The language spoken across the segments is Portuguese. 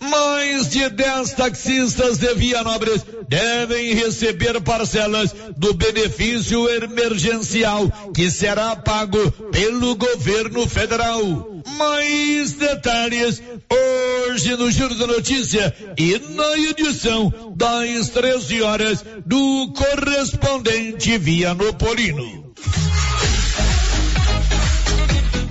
Mais de 10 taxistas de Vianópolis devem receber parcelas do benefício emergencial que será pago pelo governo federal. Mais detalhes hoje no Giro da Notícia e na edição das 13 horas do correspondente Vianopolino.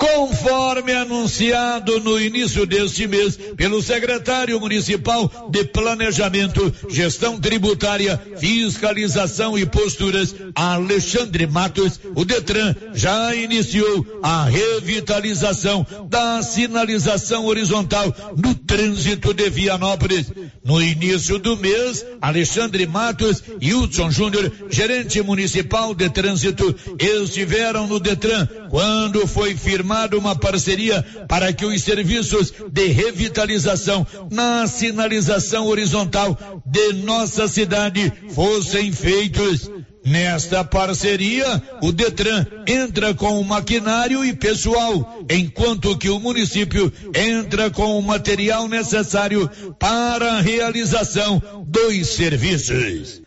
Conforme anunciado no início deste mês pelo secretário municipal de Planejamento, Gestão Tributária, Fiscalização e Posturas, Alexandre Matos, o Detran já iniciou a revitalização da sinalização horizontal no trânsito de Vianópolis. No início do mês, Alexandre Matos e Hudson Júnior, gerente municipal de trânsito, estiveram no Detran quando foi firmado firmado uma parceria para que os serviços de revitalização na sinalização horizontal de nossa cidade fossem feitos. Nesta parceria, o Detran entra com o maquinário e pessoal, enquanto que o município entra com o material necessário para a realização dos serviços.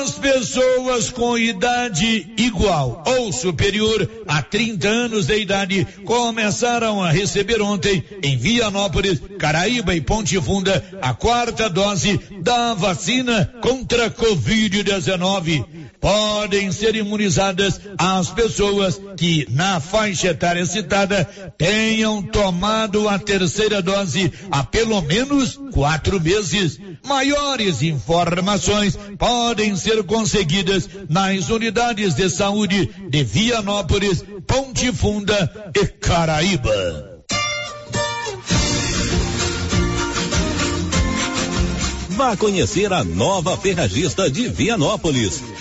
As pessoas com idade igual ou superior a 30 anos de idade começaram a receber ontem em Vianópolis, Caraíba e Ponte Funda a quarta dose da vacina contra a Covid-19 podem ser imunizadas as pessoas que, na faixa etária citada, tenham tomado a terceira dose há pelo menos quatro meses. Maiores informações podem ser conseguidas nas unidades de saúde de Vianópolis, Ponte Funda e Caraíba. Vá conhecer a nova ferragista de Vianópolis.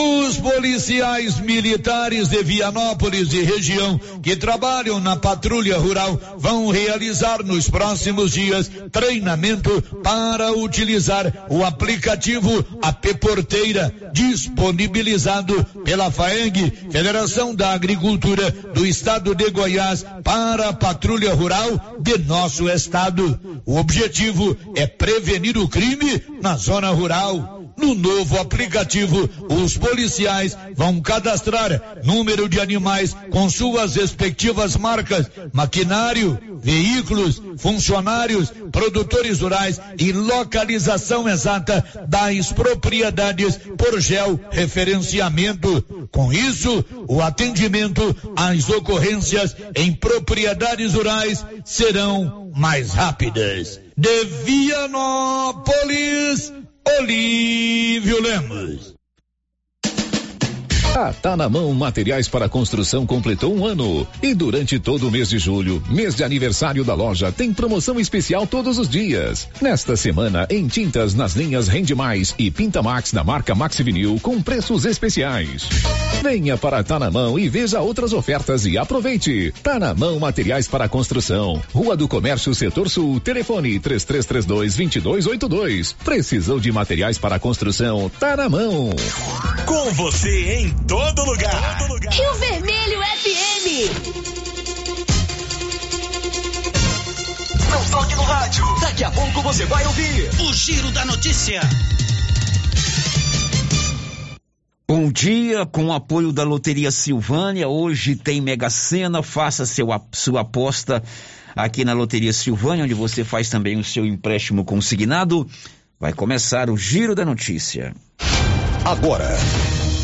Os policiais militares de Vianópolis e região que trabalham na patrulha rural vão realizar nos próximos dias treinamento para utilizar o aplicativo AP Porteira, disponibilizado pela FAENG, Federação da Agricultura do Estado de Goiás, para a patrulha rural de nosso estado. O objetivo é prevenir o crime na zona rural. No novo aplicativo, os policiais vão cadastrar número de animais com suas respectivas marcas, maquinário, veículos, funcionários, produtores rurais e localização exata das propriedades por georreferenciamento. Com isso, o atendimento às ocorrências em propriedades rurais serão mais rápidas. De Vianópolis, Olívio Lemos. A Tá na Mão Materiais para Construção completou um ano. E durante todo o mês de julho, mês de aniversário da loja, tem promoção especial todos os dias. Nesta semana, em tintas nas linhas Rende Mais e Pinta Max da marca Max Vinil com preços especiais. Venha para Tá na Mão e veja outras ofertas e aproveite. Tá na Mão Materiais para Construção. Rua do Comércio, Setor Sul. Telefone 3332 2282. Precisou de materiais para construção? Tá na mão. Com você em todo lugar. Todo lugar. Rio Vermelho FM. Não toque no rádio. Daqui a pouco você vai ouvir o Giro da Notícia. Bom dia, com o apoio da Loteria Silvânia. Hoje tem Mega Sena. Faça seu, sua aposta aqui na Loteria Silvânia, onde você faz também o seu empréstimo consignado. Vai começar o Giro da Notícia. Agora,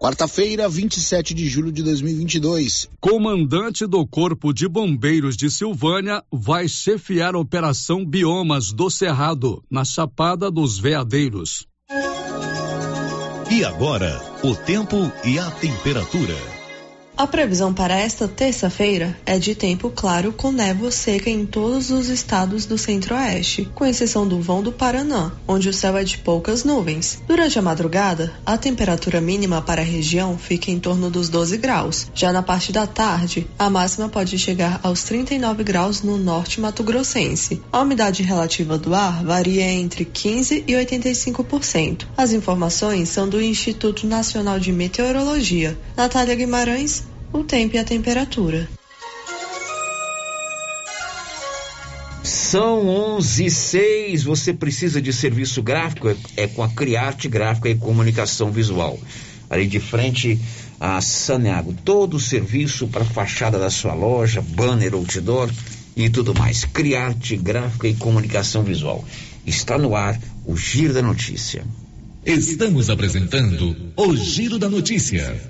Quarta-feira, 27 de julho de 2022. Comandante do Corpo de Bombeiros de Silvânia vai chefiar a Operação Biomas do Cerrado, na Chapada dos Veadeiros. E agora, o tempo e a temperatura. A previsão para esta terça-feira é de tempo claro com névoa seca em todos os estados do centro-oeste, com exceção do vão do Paraná, onde o céu é de poucas nuvens. Durante a madrugada, a temperatura mínima para a região fica em torno dos 12 graus. Já na parte da tarde, a máxima pode chegar aos 39 graus no norte mato-grossense. A umidade relativa do ar varia entre 15 e 85%. As informações são do Instituto Nacional de Meteorologia. Natália Guimarães, o tempo e a temperatura. São 11 e 6. Você precisa de serviço gráfico? É, é com a Criarte Gráfica e Comunicação Visual. Ali de frente a Saneago. Todo o serviço para fachada da sua loja, banner, outdoor e tudo mais. Criarte Gráfica e Comunicação Visual. Está no ar o Giro da Notícia. Estamos apresentando o Giro da Notícia.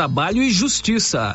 Trabalho e Justiça.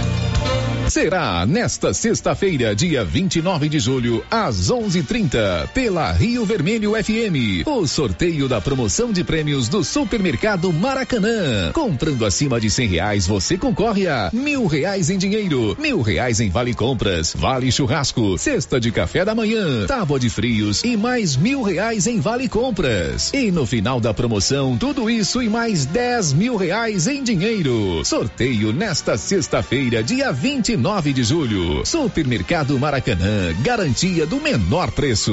será nesta sexta-feira, dia 29 de julho, às 11:30, pela Rio Vermelho FM, o sorteio da promoção de prêmios do Supermercado Maracanã. Comprando acima de cem reais, você concorre a mil reais em dinheiro, mil reais em vale compras, vale churrasco, cesta de café da manhã, tábua de frios e mais mil reais em vale compras. E no final da promoção, tudo isso e mais dez mil reais em dinheiro. Sorteio nesta sexta-feira, dia 29 9 de julho. Supermercado Maracanã, garantia do menor preço.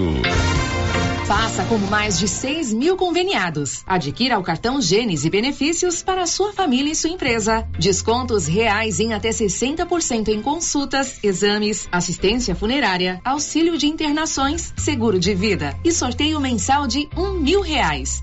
Faça como mais de 6 mil conveniados. Adquira o cartão Gênesis e benefícios para sua família e sua empresa. Descontos reais em até 60% em consultas, exames, assistência funerária, auxílio de internações, seguro de vida e sorteio mensal de um mil reais.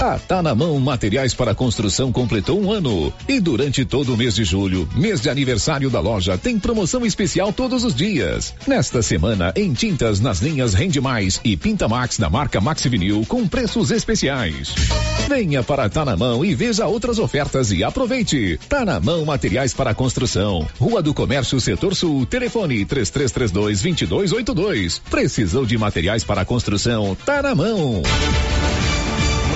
A Tá na Mão Materiais para Construção completou um ano. E durante todo o mês de julho, mês de aniversário da loja, tem promoção especial todos os dias. Nesta semana, em tintas nas linhas Rende Mais e Pinta Max da marca Maxivinil com preços especiais. Venha para Tá na Mão e veja outras ofertas e aproveite. Tá na Mão Materiais para Construção. Rua do Comércio Setor Sul. Telefone 3332 2282. Precisou de materiais para construção? Tá na mão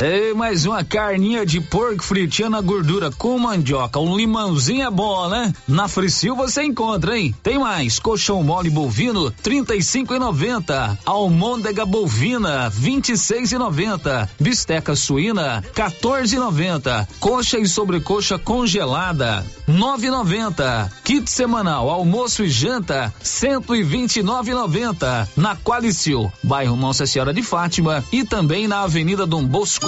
Ei, mais uma carninha de porco fritinha na gordura com mandioca. Um limãozinho é bom, né? Na Fricil você encontra, hein? Tem mais. Colchão mole bovino, trinta e cinco e noventa. Almôndega bovina, vinte e seis e noventa. Bisteca suína, 14 e noventa. Coxa e sobrecoxa congelada, nove e noventa. Kit semanal, almoço e janta, cento e vinte e nove e noventa. Na Qualicil, bairro Nossa Senhora de Fátima e também na Avenida Dom Bosco.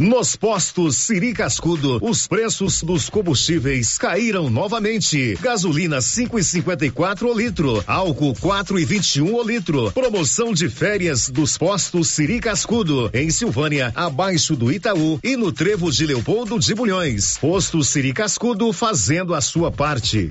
Nos postos Siri Cascudo, os preços dos combustíveis caíram novamente. Gasolina 5,54 o litro, álcool 4,21 o litro. Promoção de férias dos postos Siri Cascudo, em Silvânia, abaixo do Itaú e no Trevo de Leopoldo de Bulhões. Posto Siri Cascudo fazendo a sua parte.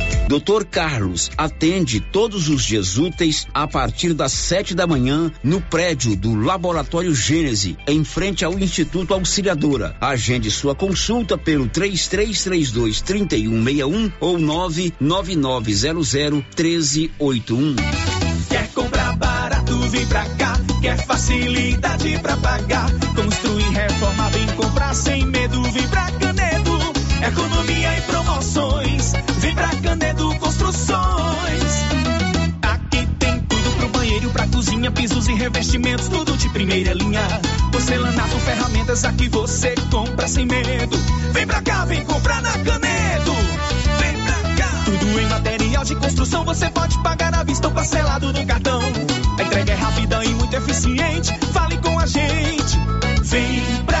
Dr. Carlos atende todos os dias úteis a partir das sete da manhã no prédio do Laboratório Gênese, em frente ao Instituto Auxiliadora. Agende sua consulta pelo 3332 3161 ou 99900 1381. Quer comprar barato, vem pra cá. Quer facilidade pra pagar. Construir, reforma, vem comprar sem medo, vem pra cozinha, pisos e revestimentos, tudo de primeira linha. Porcelanato, ferramentas, aqui você compra sem medo. Vem pra cá, vem comprar na Canedo. Vem pra cá. Tudo em material de construção, você pode pagar à vista ou parcelado no cartão. A entrega é rápida e muito eficiente. Fale com a gente. Vem pra.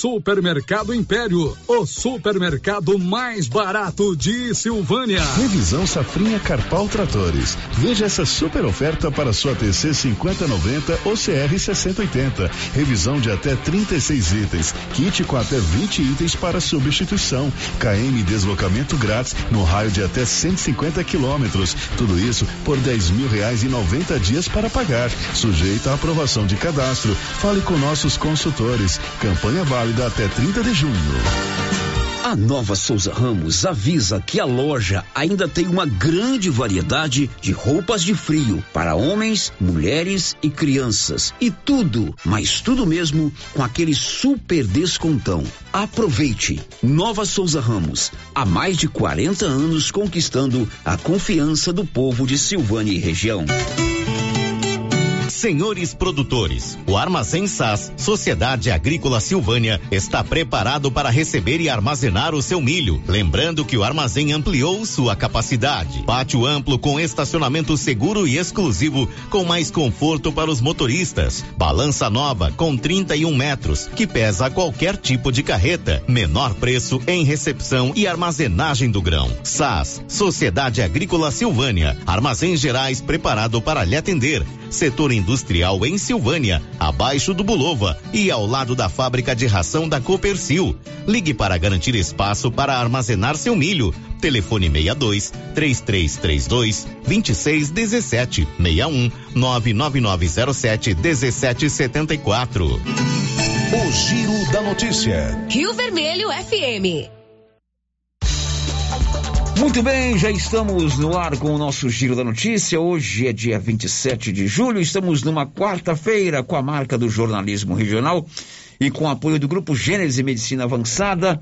Supermercado Império, o supermercado mais barato de Silvânia. Revisão Safrinha Carpal Tratores. Veja essa super oferta para sua TC 5090 ou CR 6080. Revisão de até 36 itens. Kit com até 20 itens para substituição. KM deslocamento grátis no raio de até 150 quilômetros. Tudo isso por 10 mil reais e 90 dias para pagar. Sujeito à aprovação de cadastro. Fale com nossos consultores. Campanha válida até 30 de junho. A Nova Souza Ramos avisa que a loja ainda tem uma grande variedade de roupas de frio para homens, mulheres e crianças. E tudo, mas tudo mesmo, com aquele super descontão. Aproveite! Nova Souza Ramos, há mais de 40 anos conquistando a confiança do povo de Silvânia e região. Senhores produtores, o Armazém SAS, Sociedade Agrícola Silvânia, está preparado para receber e armazenar o seu milho. Lembrando que o armazém ampliou sua capacidade. Pátio amplo com estacionamento seguro e exclusivo, com mais conforto para os motoristas. Balança nova com 31 metros, que pesa qualquer tipo de carreta. Menor preço em recepção e armazenagem do grão. SAS, Sociedade Agrícola Silvânia, Armazéns Gerais preparado para lhe atender. Setor industrial em Silvânia, abaixo do Bulova e ao lado da fábrica de ração da Copercil. Ligue para garantir espaço para armazenar seu milho. Telefone 62 3332 2617 61 99907 1774. O Giro da Notícia. Rio Vermelho FM. Muito bem, já estamos no ar com o nosso Giro da Notícia. Hoje é dia 27 de julho, estamos numa quarta-feira com a marca do jornalismo regional e com o apoio do Grupo Gênese Medicina Avançada,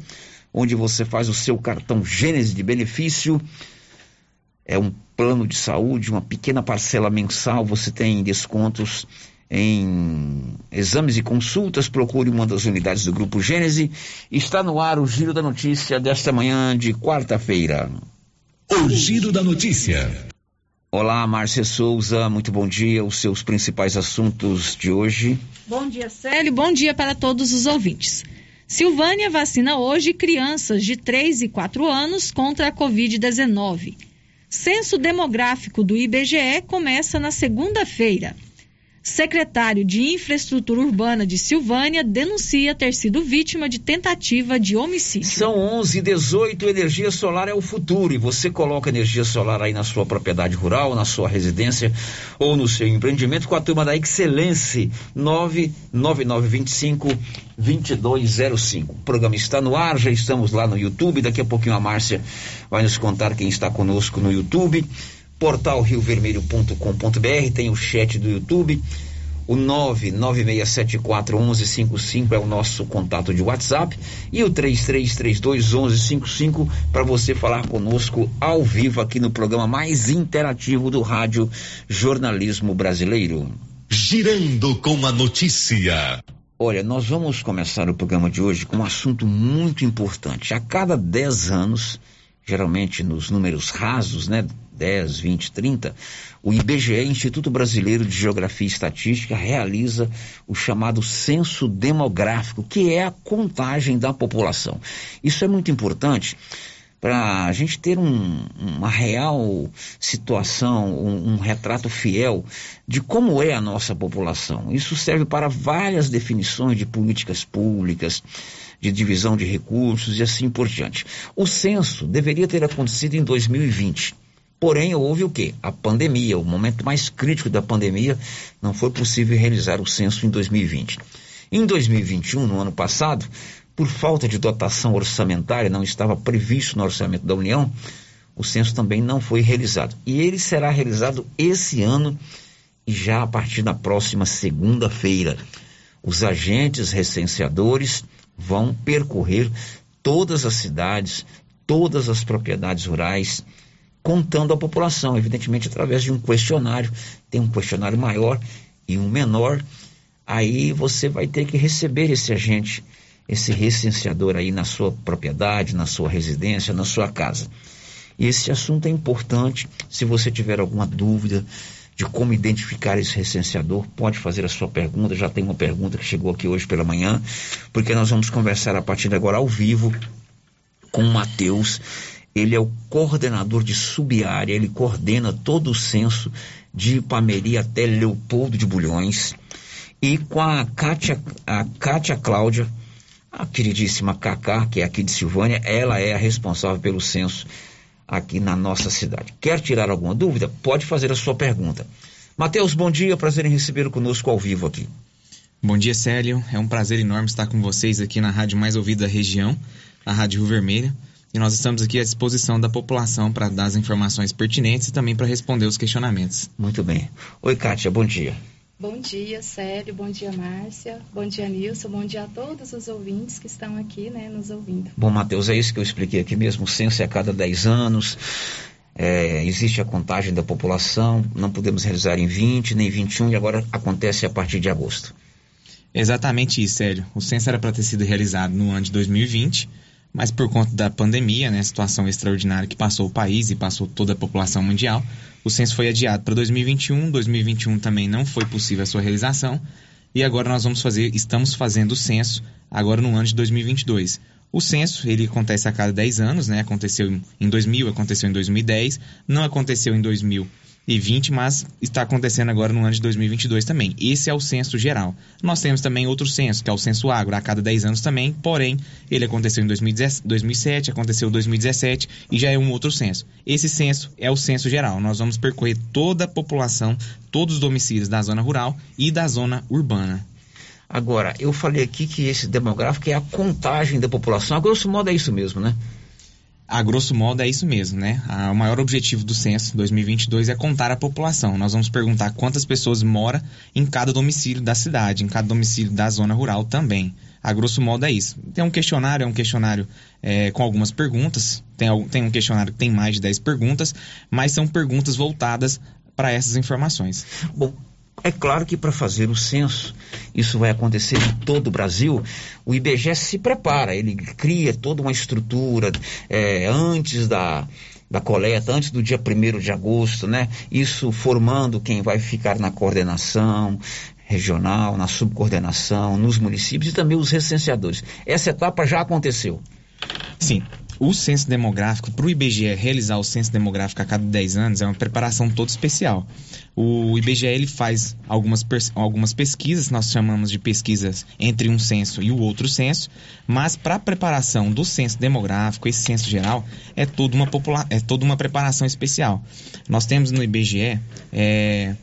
onde você faz o seu cartão Gênese de benefício. É um plano de saúde, uma pequena parcela mensal, você tem descontos em exames e consultas, procure uma das unidades do Grupo Gênese. Está no ar o Giro da Notícia desta manhã de quarta-feira. O Giro da Notícia. Olá, Márcia Souza, muito bom dia. Os seus principais assuntos de hoje. Bom dia, Célio. Bom dia para todos os ouvintes. Silvânia vacina hoje crianças de 3 e 4 anos contra a Covid-19. Censo demográfico do IBGE começa na segunda-feira. Secretário de Infraestrutura Urbana de Silvânia denuncia ter sido vítima de tentativa de homicídio. São 11 18 energia solar é o futuro e você coloca energia solar aí na sua propriedade rural, na sua residência ou no seu empreendimento com a turma da Excelência 99925 2205. O programa está no ar, já estamos lá no YouTube, daqui a pouquinho a Márcia vai nos contar quem está conosco no YouTube portal riovermelho.com.br, tem o chat do YouTube, o 996741155 é o nosso contato de WhatsApp e o 33321155 para você falar conosco ao vivo aqui no programa mais interativo do rádio Jornalismo Brasileiro. Girando com a notícia. Olha, nós vamos começar o programa de hoje com um assunto muito importante. A cada 10 anos, geralmente nos números rasos, né, 10, 20, 30, o IBGE, Instituto Brasileiro de Geografia e Estatística, realiza o chamado censo demográfico, que é a contagem da população. Isso é muito importante para a gente ter um, uma real situação, um, um, retrato fiel de como é a nossa população. Isso serve para várias definições de políticas públicas, de divisão de recursos e assim por diante. O censo deveria ter acontecido em 2020. Porém, houve o quê? A pandemia, o momento mais crítico da pandemia, não foi possível realizar o censo em 2020. Em 2021, no ano passado, por falta de dotação orçamentária, não estava previsto no orçamento da União, o censo também não foi realizado. E ele será realizado esse ano e já a partir da próxima segunda-feira. Os agentes recenseadores vão percorrer todas as cidades, todas as propriedades rurais, contando a população, evidentemente através de um questionário. Tem um questionário maior e um menor. Aí você vai ter que receber esse agente esse recenseador aí na sua propriedade, na sua residência, na sua casa. E esse assunto é importante. Se você tiver alguma dúvida de como identificar esse recenseador, pode fazer a sua pergunta. Já tem uma pergunta que chegou aqui hoje pela manhã, porque nós vamos conversar a partir de agora ao vivo com o Matheus. Ele é o coordenador de subárea, ele coordena todo o censo de Ipameri até Leopoldo de Bulhões. E com a Kátia, a Kátia Cláudia, a queridíssima Cacá, que é aqui de Silvânia, ela é a responsável pelo censo aqui na nossa cidade. Quer tirar alguma dúvida? Pode fazer a sua pergunta. Mateus, bom dia, prazer em receber conosco ao vivo aqui. Bom dia, Célio. É um prazer enorme estar com vocês aqui na rádio mais ouvida da região, a Rádio Rio Vermelha. E nós estamos aqui à disposição da população para dar as informações pertinentes e também para responder os questionamentos. Muito bem. Oi, Kátia, bom dia. Bom dia, Célio. Bom dia, Márcia. Bom dia, Nilson. Bom dia a todos os ouvintes que estão aqui, né, nos ouvindo. Bom, Matheus, é isso que eu expliquei aqui mesmo. O censo é a cada 10 anos. É, existe a contagem da população. Não podemos realizar em 20, nem 21, e agora acontece a partir de agosto. Exatamente isso, Célio. O censo era para ter sido realizado no ano de 2020 mas por conta da pandemia, né, situação extraordinária que passou o país e passou toda a população mundial, o censo foi adiado para 2021. 2021 também não foi possível a sua realização e agora nós vamos fazer, estamos fazendo o censo agora no ano de 2022. O censo, ele acontece a cada 10 anos, né? Aconteceu em 2000, aconteceu em 2010, não aconteceu em 2000 2020, mas está acontecendo agora no ano de 2022 também. Esse é o censo geral. Nós temos também outro censo, que é o censo agro, a cada 10 anos também, porém, ele aconteceu em 2007, aconteceu em 2017 e já é um outro censo. Esse censo é o censo geral. Nós vamos percorrer toda a população, todos os domicílios da zona rural e da zona urbana. Agora, eu falei aqui que esse demográfico é a contagem da população. A grosso modo é isso mesmo, né? A grosso modo é isso mesmo, né? o maior objetivo do censo 2022 é contar a população. Nós vamos perguntar quantas pessoas moram em cada domicílio da cidade, em cada domicílio da zona rural também. A grosso modo é isso. Tem um questionário, é um questionário é, com algumas perguntas. Tem, tem um questionário que tem mais de 10 perguntas, mas são perguntas voltadas para essas informações. Bom, é claro que para fazer o censo, isso vai acontecer em todo o Brasil, o IBGE se prepara, ele cria toda uma estrutura é, antes da, da coleta, antes do dia 1 de agosto, né? Isso formando quem vai ficar na coordenação regional, na subcoordenação, nos municípios e também os recenseadores. Essa etapa já aconteceu. Sim, o censo demográfico, para o IBGE realizar o censo demográfico a cada 10 anos, é uma preparação toda especial. O IBGE ele faz algumas, algumas pesquisas, nós chamamos de pesquisas entre um censo e o outro censo, mas para a preparação do censo demográfico, esse censo geral, é toda uma, é toda uma preparação especial. Nós temos no IBGE é,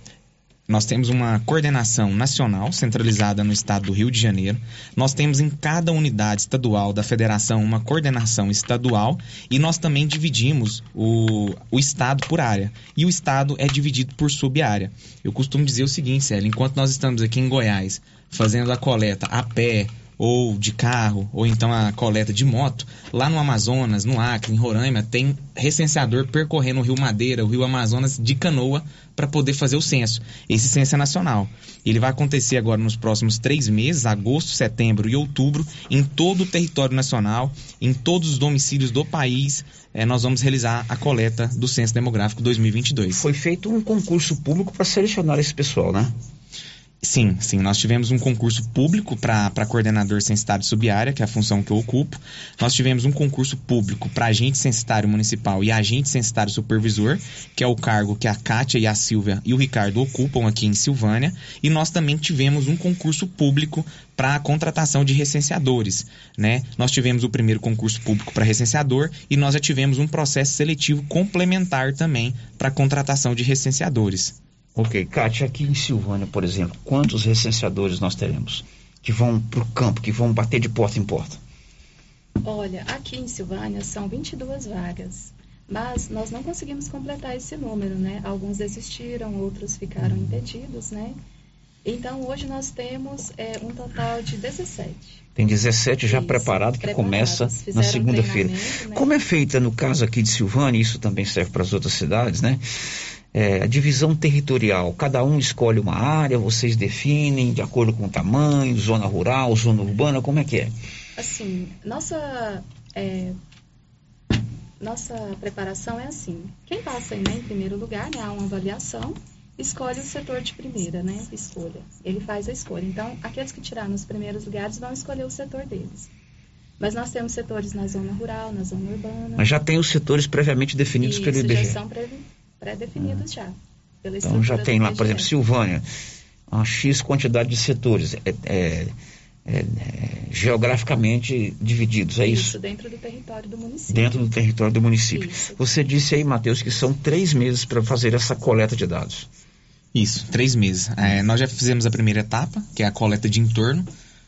nós temos uma coordenação nacional centralizada no estado do Rio de Janeiro. Nós temos em cada unidade estadual da federação uma coordenação estadual e nós também dividimos o, o estado por área. E o estado é dividido por sub-área. Eu costumo dizer o seguinte, Célio, enquanto nós estamos aqui em Goiás fazendo a coleta a pé, ou de carro, ou então a coleta de moto, lá no Amazonas, no Acre, em Roraima, tem recenseador percorrendo o Rio Madeira, o Rio Amazonas de canoa para poder fazer o censo. Esse censo é nacional. Ele vai acontecer agora nos próximos três meses, agosto, setembro e outubro, em todo o território nacional, em todos os domicílios do país. É, nós vamos realizar a coleta do Censo Demográfico 2022. Foi feito um concurso público para selecionar esse pessoal, né? Sim, sim. Nós tivemos um concurso público para coordenador censitário subárea, que é a função que eu ocupo. Nós tivemos um concurso público para agente censitário municipal e agente censitário supervisor, que é o cargo que a Kátia e a Silvia e o Ricardo ocupam aqui em Silvânia. E nós também tivemos um concurso público para a contratação de recenseadores, né? Nós tivemos o primeiro concurso público para recenseador e nós já tivemos um processo seletivo complementar também para a contratação de recenseadores. Ok, Kátia, aqui em Silvânia, por exemplo, quantos recenseadores nós teremos que vão para o campo, que vão bater de porta em porta? Olha, aqui em Silvânia são 22 vagas, mas nós não conseguimos completar esse número, né? Alguns desistiram, outros ficaram impedidos, né? Então, hoje nós temos é, um total de 17. Tem 17 já preparados que começa na segunda-feira. Né? Como é feita, no caso aqui de Silvânia, isso também serve para as outras cidades, né? É, a divisão territorial. Cada um escolhe uma área, vocês definem de acordo com o tamanho, zona rural, zona urbana, como é que é? Assim, nossa, é, nossa preparação é assim. Quem passa né, em primeiro lugar, né, há uma avaliação, escolhe o setor de primeira, né? Escolha. Ele faz a escolha. Então, aqueles que tiraram os primeiros lugares vão escolher o setor deles. Mas nós temos setores na zona rural, na zona urbana. Mas já tem os setores previamente definidos Isso, pelo IBGE. Já são previ pré-definidos já. então já tem lá, por exemplo, Silvânia, uma X quantidade de setores. É, é, é, é, geograficamente divididos, é isso? Isso, dentro do território do município. Dentro do território do município. Isso. Você disse aí, Matheus, que são três meses para fazer essa coleta de dados. Isso, três meses. É, nós já fizemos a primeira etapa, que é a coleta de entorno.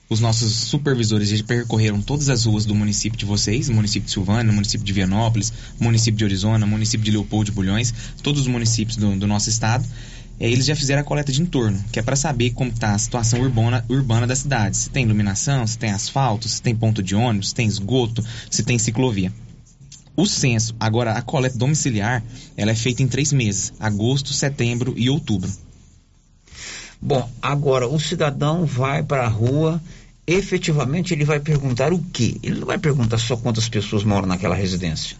Os nossos supervisores já percorreram todas as ruas do município de vocês, município de Silvânia, município de Vianópolis, município de Arizona, município de Leopoldo de Bulhões, todos os municípios do, do nosso estado. É, eles já fizeram a coleta de entorno, que é para saber como está a situação urbana, urbana da cidade. Se tem iluminação, se tem asfalto, se tem ponto de ônibus, se tem esgoto, se tem ciclovia. O censo, agora a coleta domiciliar, ela é feita em três meses: agosto, setembro e outubro. Bom, agora o cidadão vai para a rua, efetivamente ele vai perguntar o quê? Ele não vai perguntar só quantas pessoas moram naquela residência.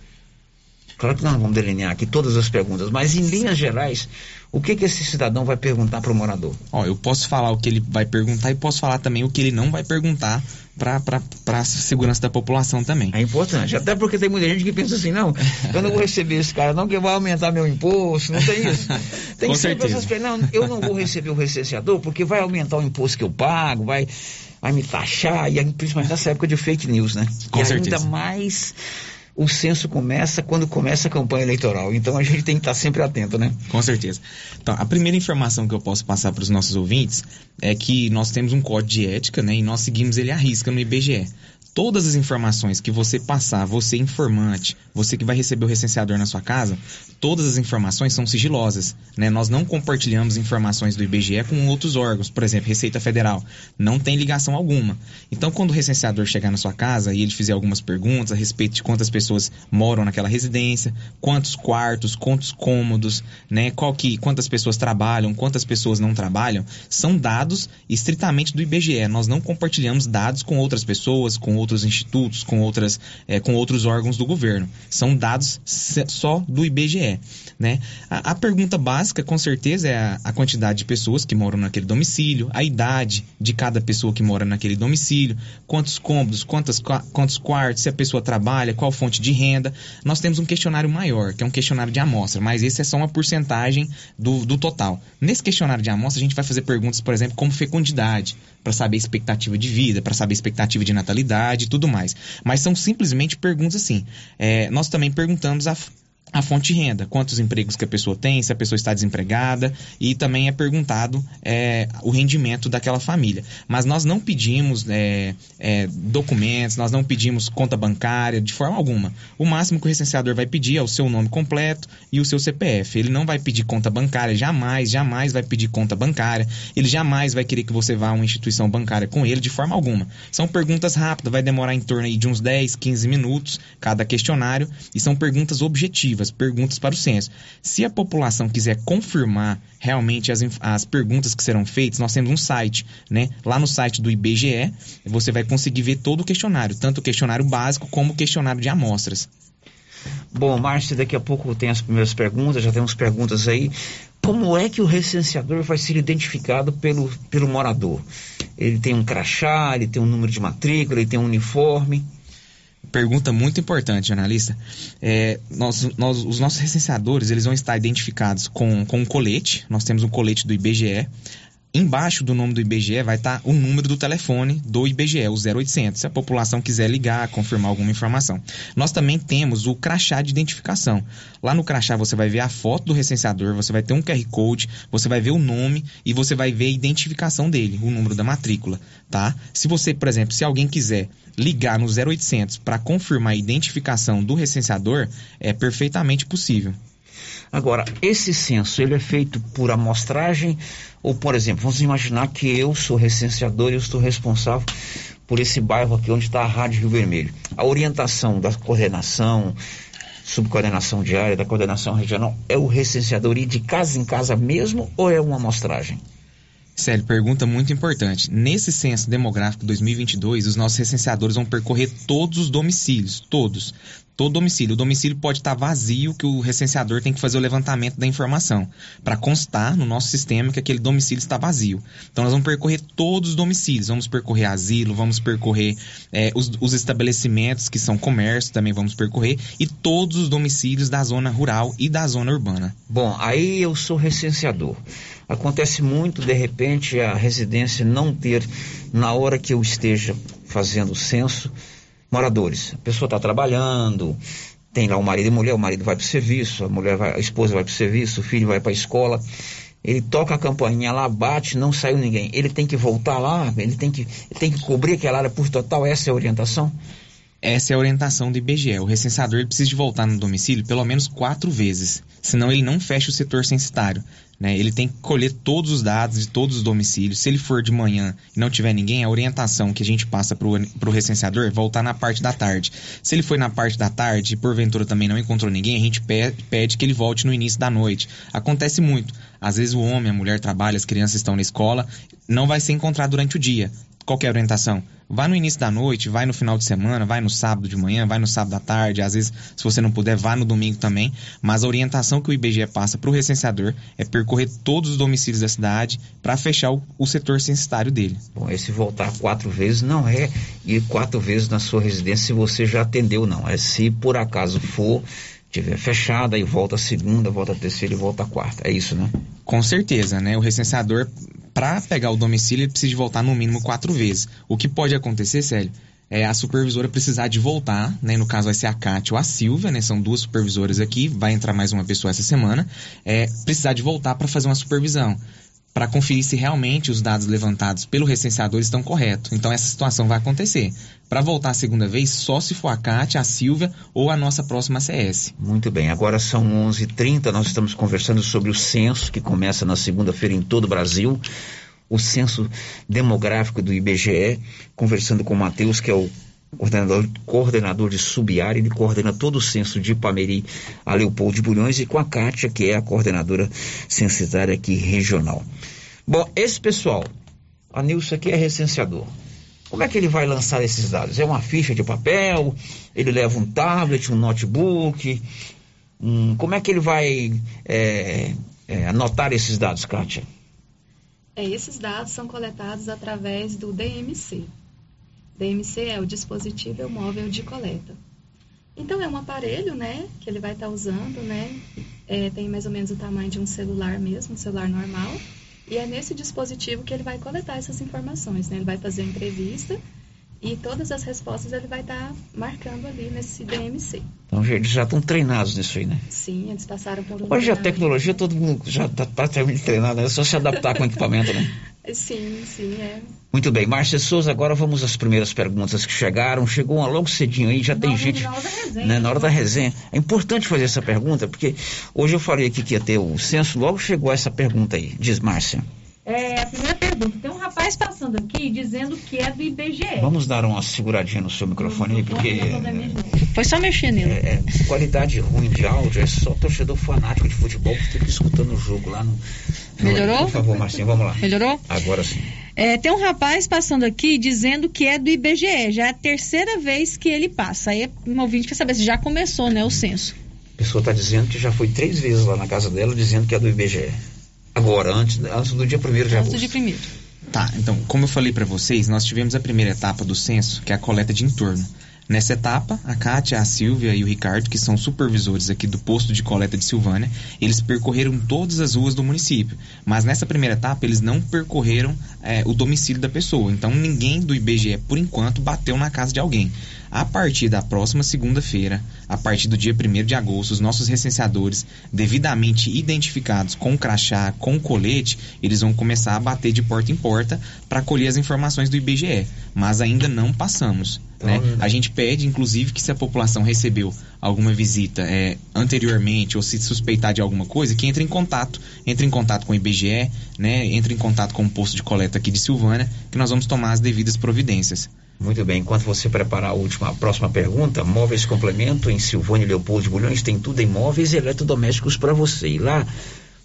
Claro que nós não vamos delinear aqui todas as perguntas, mas em linhas gerais, o que, que esse cidadão vai perguntar para o morador? Ó, eu posso falar o que ele vai perguntar e posso falar também o que ele não vai perguntar para a segurança da população também. É importante, até porque tem muita gente que pensa assim, não, eu não vou receber esse cara não, que vai aumentar meu imposto, não tem isso. Tem Com que pessoas que não, eu não vou receber o recenseador porque vai aumentar o imposto que eu pago, vai, vai me taxar, e principalmente nessa época de fake news, né? Com e certeza. ainda mais o censo começa quando começa a campanha eleitoral. Então a gente tem que estar sempre atento, né? Com certeza. Então, a primeira informação que eu posso passar para os nossos ouvintes é que nós temos um código de ética, né? E nós seguimos ele à risca no IBGE. Todas as informações que você passar, você informante, você que vai receber o recenseador na sua casa, todas as informações são sigilosas. Né? Nós não compartilhamos informações do IBGE com outros órgãos, por exemplo, Receita Federal. Não tem ligação alguma. Então, quando o recenseador chegar na sua casa e ele fizer algumas perguntas a respeito de quantas pessoas moram naquela residência, quantos quartos, quantos cômodos, né? Qual que, quantas pessoas trabalham, quantas pessoas não trabalham, são dados estritamente do IBGE. Nós não compartilhamos dados com outras pessoas, com outros institutos, com, outras, é, com outros órgãos do governo. São dados só do IBGE. Né? A, a pergunta básica, com certeza, é a, a, quantidade de pessoas que moram naquele domicílio, a idade de cada pessoa que mora naquele domicílio, quantos cômodos, quantas, quantos quartos, se a pessoa trabalha, qual fonte de renda. Nós temos um questionário maior, que é um questionário de amostra, mas esse é só uma porcentagem do, do total. Nesse questionário de amostra, a gente vai fazer perguntas, por exemplo, como fecundidade, para saber expectativa de vida, para saber expectativa de natalidade e tudo mais. Mas são simplesmente perguntas assim. É, nós também perguntamos a, a fonte de renda, quantos empregos que a pessoa tem, se a pessoa está desempregada e também é perguntado é, o rendimento daquela família. Mas nós não pedimos é, é, documentos, nós não pedimos conta bancária de forma alguma. O máximo que o recenseador vai pedir é o seu nome completo e o seu CPF. Ele não vai pedir conta bancária, jamais, jamais vai pedir conta bancária. Ele jamais vai querer que você vá a uma instituição bancária com ele de forma alguma. São perguntas rápidas, vai demorar em torno de uns 10, 15 minutos cada questionário e são perguntas objetivas perguntas para o censo. Se a população quiser confirmar realmente as, as perguntas que serão feitas, nós temos um site, né? Lá no site do IBGE, você vai conseguir ver todo o questionário, tanto o questionário básico como o questionário de amostras. Bom, Márcio, daqui a pouco tem as primeiras perguntas, já temos perguntas aí. Como é que o recenseador vai ser identificado pelo, pelo morador? Ele tem um crachá, ele tem um número de matrícula, ele tem um uniforme? Pergunta muito importante, jornalista. É, nós, nós, os nossos recenseadores eles vão estar identificados com, com um colete. Nós temos um colete do IBGE. Embaixo do nome do IBGE vai estar o número do telefone do IBGE, o 0800, se a população quiser ligar, confirmar alguma informação. Nós também temos o crachá de identificação. Lá no crachá você vai ver a foto do recenseador, você vai ter um QR Code, você vai ver o nome e você vai ver a identificação dele, o número da matrícula, tá? Se você, por exemplo, se alguém quiser ligar no 0800 para confirmar a identificação do recenseador, é perfeitamente possível. Agora, esse censo, ele é feito por amostragem ou, por exemplo, vamos imaginar que eu sou recenseador e eu estou responsável por esse bairro aqui onde está a Rádio Rio Vermelho. A orientação da coordenação, subcoordenação diária, da coordenação regional, é o recenseador ir de casa em casa mesmo ou é uma amostragem? Célio, pergunta muito importante. Nesse censo demográfico 2022, os nossos recenseadores vão percorrer todos os domicílios, todos. Todo domicílio. O domicílio pode estar vazio, que o recenseador tem que fazer o levantamento da informação, para constar no nosso sistema que aquele domicílio está vazio. Então, nós vamos percorrer todos os domicílios. Vamos percorrer asilo, vamos percorrer é, os, os estabelecimentos que são comércio, também vamos percorrer, e todos os domicílios da zona rural e da zona urbana. Bom, aí eu sou recenseador. Acontece muito, de repente, a residência não ter, na hora que eu esteja fazendo o censo, moradores. A pessoa está trabalhando, tem lá o marido e mulher, o marido vai para o serviço, a mulher vai, a esposa vai para o serviço, o filho vai para a escola. Ele toca a campainha lá, bate, não saiu ninguém. Ele tem que voltar lá, ele tem que, ele tem que cobrir aquela área por total, essa é a orientação? Essa é a orientação do IBGE. O recenseador precisa de voltar no domicílio pelo menos quatro vezes, senão ele não fecha o setor censitário. Né? Ele tem que colher todos os dados de todos os domicílios. Se ele for de manhã e não tiver ninguém, a orientação que a gente passa para o recenseador é voltar na parte da tarde. Se ele foi na parte da tarde e porventura também não encontrou ninguém, a gente pede que ele volte no início da noite. Acontece muito. Às vezes o homem, a mulher trabalha, as crianças estão na escola, não vai ser encontrado durante o dia. Qual é orientação? Vai no início da noite, vai no final de semana, vai no sábado de manhã, vai no sábado à tarde. Às vezes, se você não puder, vá no domingo também. Mas a orientação que o IBGE passa para o recenseador é percorrer todos os domicílios da cidade para fechar o, o, setor censitário dele. Bom, esse voltar quatro vezes não é ir quatro vezes na sua residência se você já atendeu, não. É se por acaso for tiver fechada e volta a segunda, volta a terceira e volta a quarta. É isso, né? Com certeza, né? O recenseador para pegar o domicílio, ele precisa voltar no mínimo quatro vezes. O que pode acontecer, Célio, é a supervisora precisar de voltar, né? No caso vai ser a Kátia ou a Silvia, né? São duas supervisoras aqui, vai entrar mais uma pessoa essa semana. É, precisar de voltar para fazer uma supervisão para conferir se realmente os dados levantados pelo recenseador estão corretos. Então essa situação vai acontecer. Para voltar a segunda vez, só se for a Cátia, a Silvia ou a nossa próxima CS. Muito bem, agora são 11:30. h 30 nós estamos conversando sobre o censo que começa na segunda-feira em todo o Brasil. O censo demográfico do IBGE, conversando com o Matheus, que é o coordenador, coordenador de subárea, ele coordena todo o censo de Ipameri a Leopoldo de Bulhões, e com a Kátia, que é a coordenadora censitária aqui regional. Bom, esse pessoal, a Nilson aqui é recenseador. Como é que ele vai lançar esses dados? É uma ficha de papel? Ele leva um tablet, um notebook? Hum, como é que ele vai é, é, anotar esses dados, Kátia? É, esses dados são coletados através do DMC, DMC é o dispositivo móvel de coleta. Então é um aparelho, né, que ele vai estar tá usando, né, é, tem mais ou menos o tamanho de um celular mesmo, um celular normal, e é nesse dispositivo que ele vai coletar essas informações, né, ele vai fazer a entrevista E todas as respostas ele vai estar marcando ali nesse DMC. Então, eles já estão treinados nisso aí, né? Sim, eles passaram por um Hoje a tecnologia, todo mundo já está praticamente treinado, né? É só se adaptar com o equipamento, né? Sim, sim, é. Muito bem, Márcia Souza, agora vamos às primeiras perguntas que chegaram. Chegou uma logo cedinho aí, já tem gente. né, na hora da resenha. É importante fazer essa pergunta, porque hoje eu falei aqui que ia ter o censo, logo chegou essa pergunta aí. Diz, Márcia. É, a primeira pergunta. Tem um rapaz passando aqui dizendo que é do IBGE. Vamos dar uma seguradinha no seu microfone aí, porque Foi só mexer nele. é, qualidade ruim de áudio é só torcedor fanático de futebol que fica escutando o jogo lá no. Melhorou? Por favor, Marcinho, vamos lá. Melhorou? Agora sim. É, tem um rapaz passando aqui dizendo que é do IBGE. Já é a terceira vez que ele passa. Aí um ouvinte quer saber se já começou, né, o censo. A pessoa está dizendo que já foi três vezes lá na casa dela dizendo que é do IBGE. Agora, antes, antes do dia 1 de agosto. Antes de primeiro. Tá, então, como eu falei para vocês, nós tivemos a primeira etapa do censo, que é a coleta de entorno. Nessa etapa, a Kátia, a Silvia e o Ricardo, que são supervisores aqui do posto de coleta de Silvânia, eles percorreram todas as ruas do município. Mas nessa primeira etapa, eles não percorreram é, o domicílio da pessoa. Então, ninguém do IBGE, por enquanto, bateu na casa de alguém. A partir da próxima segunda-feira, a partir do dia 1 de agosto, os nossos recenseadores, devidamente identificados com crachá, com colete, eles vão começar a bater de porta em porta para colher as informações do IBGE. Mas ainda não passamos. né? A gente pede, inclusive, que se a população recebeu alguma visita é, anteriormente ou se suspeitar de alguma coisa, que entre em contato. Entre em contato com o IBGE, né? entre em contato com o posto de coleta aqui de Silvânia, que nós vamos tomar as devidas providências. Muito bem, enquanto você preparar a última, a próxima pergunta, Móveis Complemento em Silvânia Leopoldo de Bulhões tem tudo em móveis e eletrodomésticos para você. E lá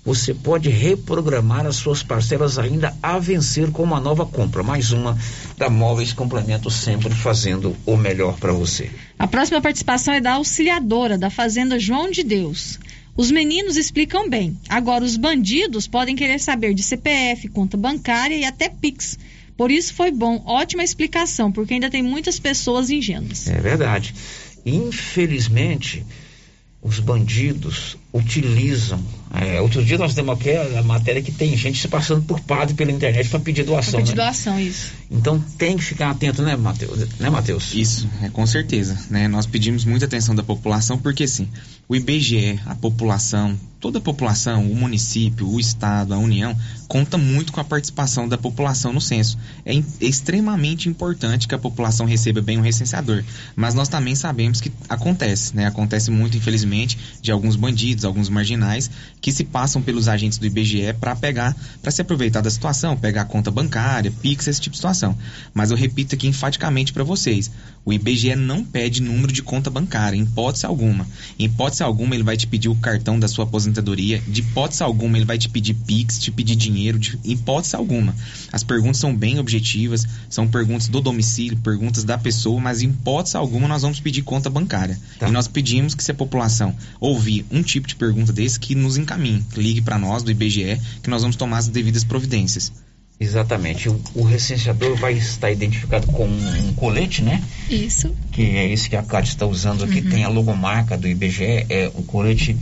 você pode reprogramar as suas parcelas ainda a vencer com uma nova compra. Mais uma da Móveis Complemento, sempre fazendo o melhor para você. A próxima participação é da auxiliadora da Fazenda João de Deus. Os meninos explicam bem. Agora, os bandidos podem querer saber de CPF, conta bancária e até Pix. Por isso foi bom, ótima explicação, porque ainda tem muitas pessoas ingênuas. É verdade. Infelizmente, os bandidos utilizam. é, outro dia nós temos aqui a, matéria que tem gente se passando por padre pela internet para pedir doação. Pedir né? doação, isso. Então tem que ficar atento, né, Matheus? Né, Matheus? Isso, é, com certeza. Né? Nós pedimos muita atenção da população, porque assim, o IBGE, a população, toda a população, o município, o estado, a União, conta muito com a participação da população no censo. É, é extremamente importante que a população receba bem o recenseador. Mas nós também sabemos que acontece, né? Acontece muito, infelizmente, de alguns bandidos, alguns marginais, que se passam pelos agentes do IBGE para pegar, para se aproveitar da situação, pegar a conta bancária, Pix, esse tipo de situação. Mas eu repito aqui enfaticamente para vocês: o IBGE não pede número de conta bancária, em hipótese alguma. Em hipótese alguma, ele vai te pedir o cartão da sua aposentadoria, de hipótese alguma, ele vai te pedir Pix, te pedir dinheiro, de hipótese alguma. As perguntas são bem objetivas, são perguntas do domicílio, perguntas da pessoa, mas em hipótese alguma nós vamos pedir conta bancária. E nós pedimos que se a população ouvir um tipo de pergunta desse, que nos encaminhe, ligue para nós do IBGE, que nós vamos tomar as devidas providências. Exatamente. O, o recenseador vai estar identificado com um, colete, né? Isso. Que é esse que a Cátia está usando aqui. Tem a logomarca do IBGE. É, o colete,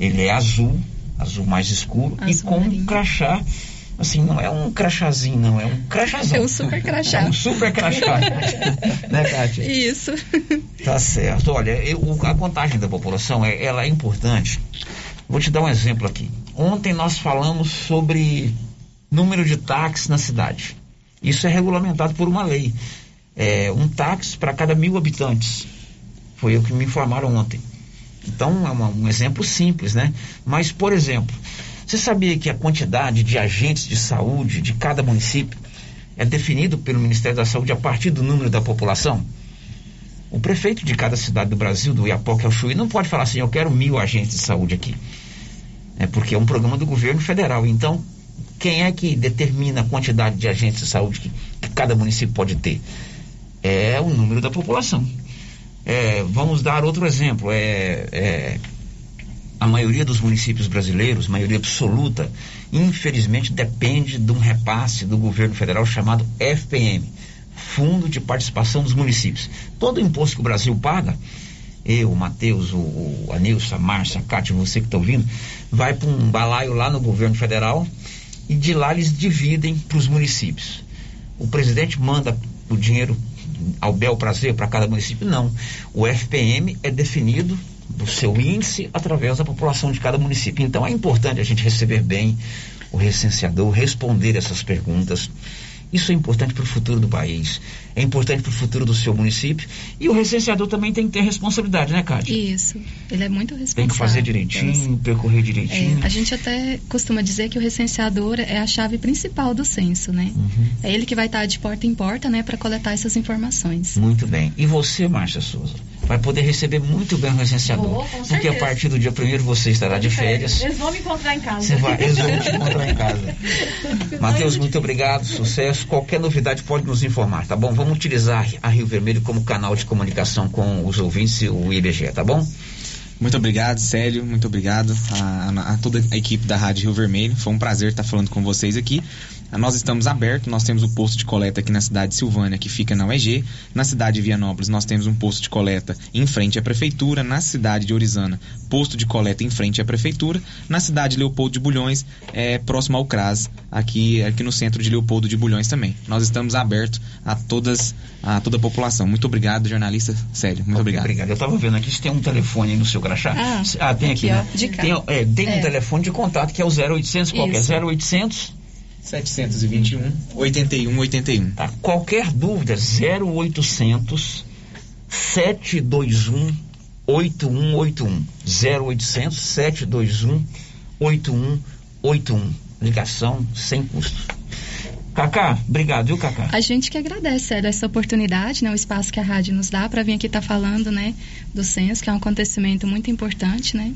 ele é azul, azul mais escuro, e com um crachá. Assim, não é um crachazinho, não, é um crachazão. É um super crachá. É um super crachá. né, Cátia? Isso. Tá certo. Olha, eu- a contagem da população é, ela é importante. Vou te dar um exemplo aqui. Ontem nós falamos sobre número de táxis na cidade. Isso é regulamentado por uma lei. É um táxi para cada mil habitantes. Foi o que me informaram ontem. Então é uma- um exemplo simples, né? Mas, por exemplo, você sabia que a quantidade de agentes de saúde de cada município é definido pelo Ministério da Saúde a partir do número da população? O prefeito de cada cidade do Brasil, do Iapoque ao Chuí, não pode falar assim, eu quero mil agentes de saúde aqui. É porque é um programa do governo federal. Então, quem é que determina a quantidade de agentes de saúde que, que cada município pode ter? É o número da população. É, vamos dar outro exemplo. É, é, a maioria dos municípios brasileiros, maioria absoluta, infelizmente depende de um repasse do governo federal chamado FPM Fundo de Participação dos Municípios. Todo imposto que o Brasil paga, eu, o Matheus, o, o Anilson, a Márcia, a Cátia, você que está ouvindo, vai para um balaio lá no governo federal e de lá eles dividem para os municípios. O presidente manda o dinheiro ao bel prazer para cada município, não. O FPM é definido do seu índice através da população de cada município. Então é importante a gente receber bem o recenseador, responder essas perguntas. Isso é importante para o futuro do país, é importante para o futuro do seu município. E o recenseador também tem que ter responsabilidade, né, Cátia? Isso, ele é muito responsável. Tem que fazer direitinho, percorrer direitinho. É, a gente até costuma dizer que o recenseador é a chave principal do censo, né? Uhum. É ele que vai estar de porta em porta, né, para coletar essas informações. Muito bem. E você, Márcia Souza? Vai poder receber muito bem o recenseador. Vou, porque a partir do dia primeiro você estará de férias. Eles vão me encontrar em casa. Você vai, eles vão te encontrar em casa. Matheus, muito obrigado, sucesso. Qualquer novidade pode nos informar, tá bom? Vamos utilizar a Rio Vermelho como canal de comunicação com os ouvintes e o IBGE, tá bom? Muito obrigado, Célio. Muito obrigado a- a toda a equipe da Rádio Rio Vermelho. Foi um prazer estar falando com vocês aqui. Ah, Nós estamos abertos, nós temos o posto de coleta aqui na cidade de Silvânia, que fica na UEG. Na cidade de Vianópolis, nós temos um posto de coleta em frente à prefeitura. Na cidade de Orizana, posto de coleta em frente à prefeitura. Na cidade de Leopoldo de Bulhões, é, próximo ao CRAS, aqui, aqui no centro de Leopoldo de Bulhões também. Nós estamos abertos a todas a toda a população. Muito obrigado, jornalista Célio. Muito obrigado. Obrigado. Eu estava vendo aqui se tem um telefone aí no seu crachá. Ah, tem aqui, aqui, né? ó, de cá. Tem, é, tem um É. telefone de contato que é o 0800, qual que é? Isso. 0800 721 81 81. Tá. Qualquer dúvida, 0800 721 8181. 0800 721 8181. Ligação sem custo. Cacá, obrigado, viu, Cacá? A gente que agradece, Célio, essa oportunidade, né, o espaço que a rádio nos dá para vir aqui estar falando, né, do censo, que é um acontecimento muito importante, né,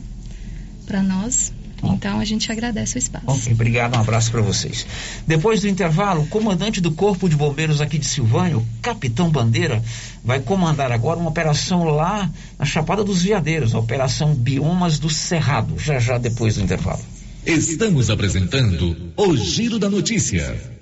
para nós. Então a gente agradece o espaço. Ok, obrigado, um abraço para vocês. Depois do intervalo, o comandante do Corpo de Bombeiros aqui de Silvânia, o Capitão Bandeira, vai comandar agora uma operação lá na Chapada dos Veadeiros, a Operação Biomas do Cerrado, já já depois do intervalo. Estamos apresentando o Giro da Notícia.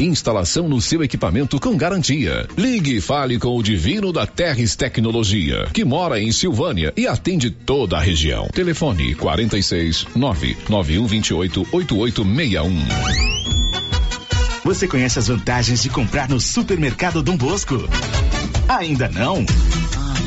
Instalação no seu equipamento com garantia. Ligue e fale com o Divino da Terres Tecnologia, que mora em Silvânia e atende toda a região. Telefone 46 99128 8861. Você conhece as vantagens de comprar no supermercado Dom Bosco? Ainda não?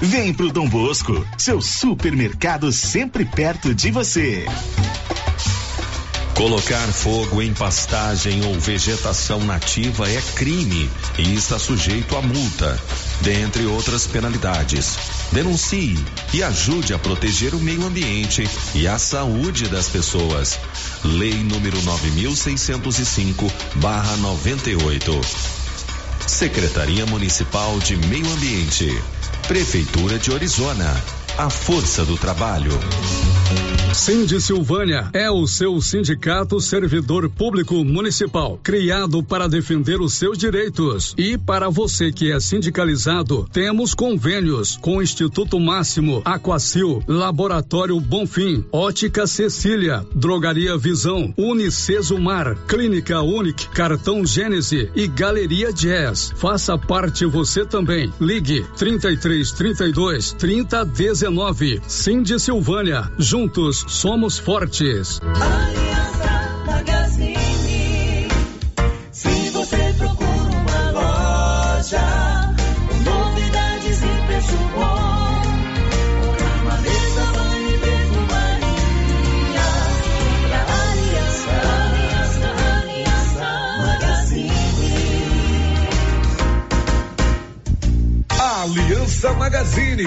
Vem pro Dom Bosco, seu supermercado sempre perto de você. Colocar fogo em pastagem ou vegetação nativa é crime e está sujeito a multa, dentre outras penalidades. Denuncie e ajude a proteger o meio ambiente e a saúde das pessoas. Lei número 9605/98. Secretaria Municipal de Meio Ambiente. Prefeitura de Orizona. A força do trabalho. Cindy Silvânia é o seu sindicato servidor público municipal, criado para defender os seus direitos. E para você que é sindicalizado, temos convênios com o Instituto Máximo, Aquacil, Laboratório Bonfim, Ótica Cecília, Drogaria Visão, Unicesumar, Clínica Unic, Cartão Gênese e Galeria Jazz. Faça parte você também. Ligue 33 32 30 19. Cindy Silvânia. Juntos somos fortes. Magazine. Se você procura uma loja com novidades e preço bom, uma mesa, banho e perfumaria. Pra Aliança, Aliança, Aliança Magazine. Aliança Magazine,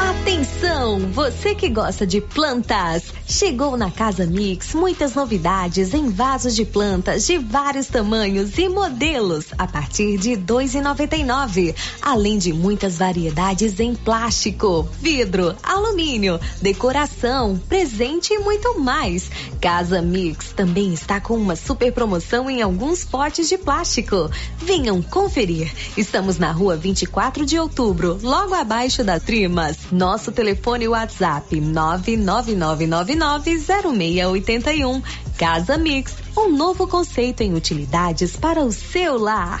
Atenção, você que gosta de plantas. Chegou na Casa Mix muitas novidades em vasos de plantas de vários tamanhos e modelos a partir de R$ 2,99. Além de muitas variedades em plástico, vidro, alumínio, decoração, presente e muito mais. Casa Mix também está com uma super promoção em alguns potes de plástico. Venham conferir. Estamos na rua 24 de outubro, logo abaixo da Trimas. Nosso telefone WhatsApp 999990681. Casa Mix, um novo conceito em utilidades para o seu lar.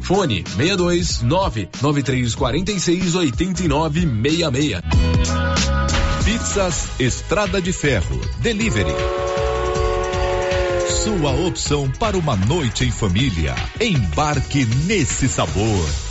Fone 62 993 46 89 66. Pizzas Estrada de Ferro. Delivery. Sua opção para uma noite em família. Embarque nesse sabor.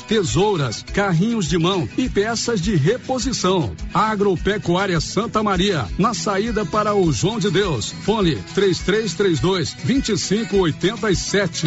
tesouras, carrinhos de mão e peças de reposição. Agropecuária Santa Maria, na saída para o João de Deus. Fone 3332 2587.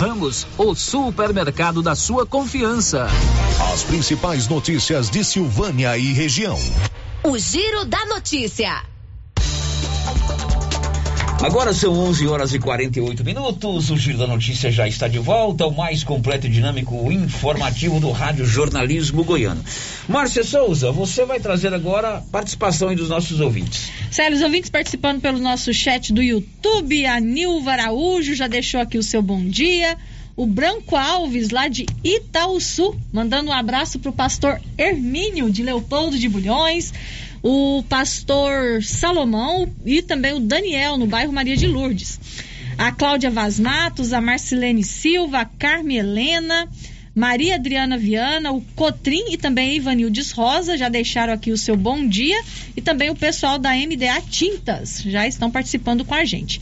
Ramos, o supermercado da sua confiança. As principais notícias de Silvânia e região. O Giro da Notícia. Agora são 11 horas e 48 minutos. O Giro da Notícia já está de volta. O mais completo e dinâmico informativo do Rádio Jornalismo Goiano. Márcia Souza, você vai trazer agora a participação dos nossos ouvintes. Sério, os ouvintes participando pelo nosso chat do YouTube. A Nilva Araújo já deixou aqui o seu bom dia. O Branco Alves, lá de Itaúsu, mandando um abraço para o pastor Hermínio de Leopoldo de Bulhões, o pastor Salomão e também o Daniel, no bairro Maria de Lourdes. A Cláudia Vaz Matos, a Marcilene Silva, a Carme Helena, Maria Adriana Viana, o Cotrim e também Ivanildes Rosa já deixaram aqui o seu bom dia e também o pessoal da MDA Tintas já estão participando com a gente.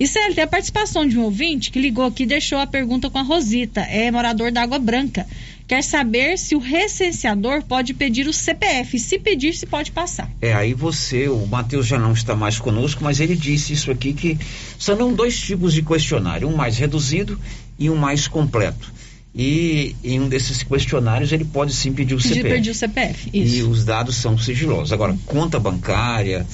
E Célio, tem a participação de um ouvinte que ligou aqui e deixou a pergunta com a Rosita, é morador da Água Branca. Quer saber se o recenseador pode pedir o CPF. Se pedir, se pode passar. É, aí você, o Matheus já não está mais conosco, mas ele disse isso aqui que são dois tipos de questionário, um mais reduzido e um mais completo. E em um desses questionários ele pode sim pedir o pedir, CPF. Pedir o CPF, isso. E os dados são sigilosos. Agora, conta bancária,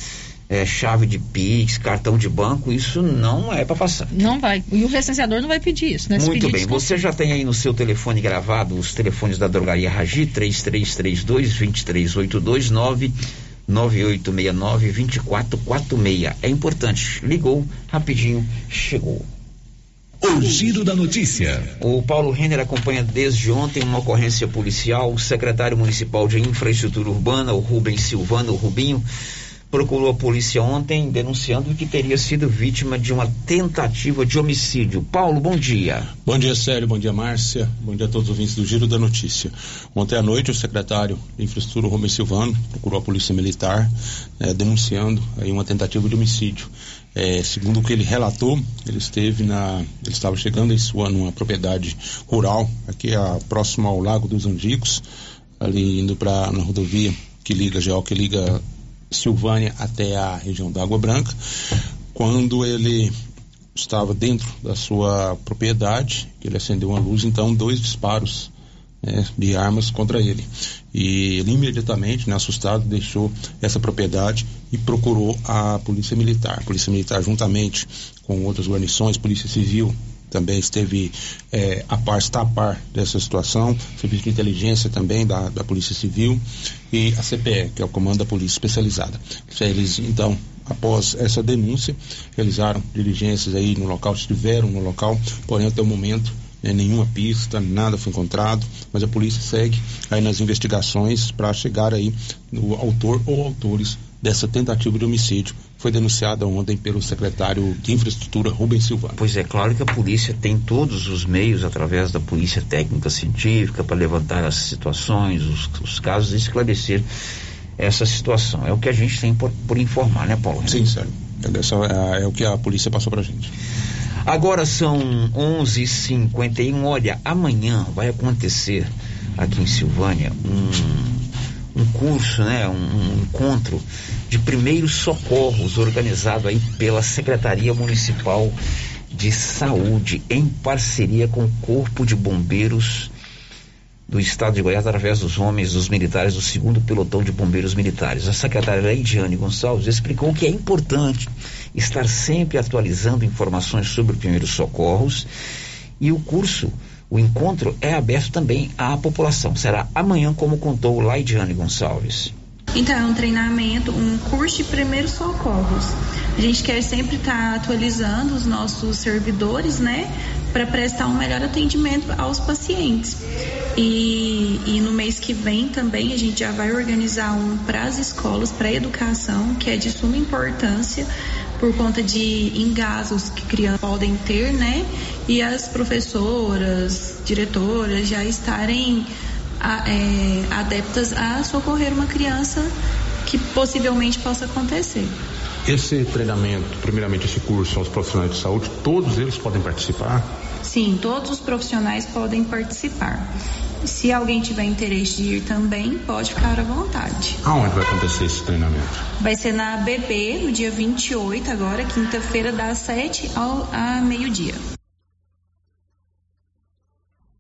é, chave de Pix, cartão de banco, isso não é para passar. Não vai. E o recenseador não vai pedir isso, né? Muito bem. Você já tem aí no seu telefone gravado os telefones da drogaria Ragi, 3332 2382 9869 2446. É importante. Ligou, rapidinho, chegou. O giro da notícia. O Paulo Renner acompanha desde ontem uma ocorrência policial. O secretário municipal de infraestrutura urbana, o Rubens Silvano, o Rubinho, procurou a polícia ontem denunciando que teria sido vítima de uma tentativa de homicídio. Paulo, bom dia. Bom dia, Sérgio. Bom dia, Márcia. Bom dia a todos os ouvintes do Giro da Notícia. Ontem à noite, o secretário de Infraestrutura, Rubens Silvano, procurou a Polícia Militar eh, denunciando aí uma tentativa de homicídio. É, segundo o que ele relatou, ele esteve na, ele estava chegando em sua numa propriedade rural aqui a, próximo ao Lago dos Andigos, ali indo para na rodovia que liga Geal, que liga Silvânia até a região da Água Branca, quando ele estava dentro da sua propriedade, ele acendeu uma luz, então dois disparos né, de armas contra ele. E ele imediatamente, né, assustado, deixou essa propriedade e procurou a Polícia Militar. A Polícia Militar, juntamente com outras guarnições, Polícia Civil, também esteve é, a par, está a par dessa situação, Serviço de Inteligência também da, da Polícia Civil e a CPE, que é o Comando da Polícia Especializada. Eles, então, após essa denúncia, realizaram diligências aí no local, estiveram no local, porém até o momento né, nenhuma pista, nada foi encontrado, mas a polícia segue aí nas investigações para chegar aí no autor ou autores dessa tentativa de homicídio foi denunciada ontem pelo secretário de Infraestrutura, Rubens Silva. Pois é, claro que a polícia tem todos os meios, através da polícia técnica científica, para levantar as situações, os, os, casos e esclarecer essa situação. É o que a gente tem por, por informar, né, Paulo? Sim, sério. É, é o que a polícia passou para a gente. Agora são 11h51. Olha, amanhã vai acontecer aqui em Silvânia um, um curso, né, um, um encontro de primeiros socorros organizado aí pela Secretaria Municipal de Saúde em parceria com o Corpo de Bombeiros do Estado de Goiás através dos homens dos militares do segundo pelotão de bombeiros militares. A secretária Leidiane Gonçalves explicou que é importante estar sempre atualizando informações sobre primeiros socorros e o curso, o encontro é aberto também à população. Será amanhã, como contou Laidiane Gonçalves. Então, é um treinamento, um curso de primeiros socorros. A gente quer sempre estar tá atualizando os nossos servidores, né? para prestar um melhor atendimento aos pacientes. E, e, no mês que vem também a gente já vai organizar um para as escolas, para a educação, que é de suma importância por conta de engasgos que crianças podem ter, né? E as professoras, diretoras já estarem a, é, adeptas a socorrer uma criança que possivelmente possa acontecer. Esse treinamento, primeiramente esse curso aos profissionais de saúde, todos eles podem participar? Sim, todos os profissionais podem participar. Se alguém tiver interesse de ir também, pode ficar à vontade. Aonde vai acontecer esse treinamento? Vai ser na ABB, no dia 28, agora, quinta-feira, das 7 ao meio-dia.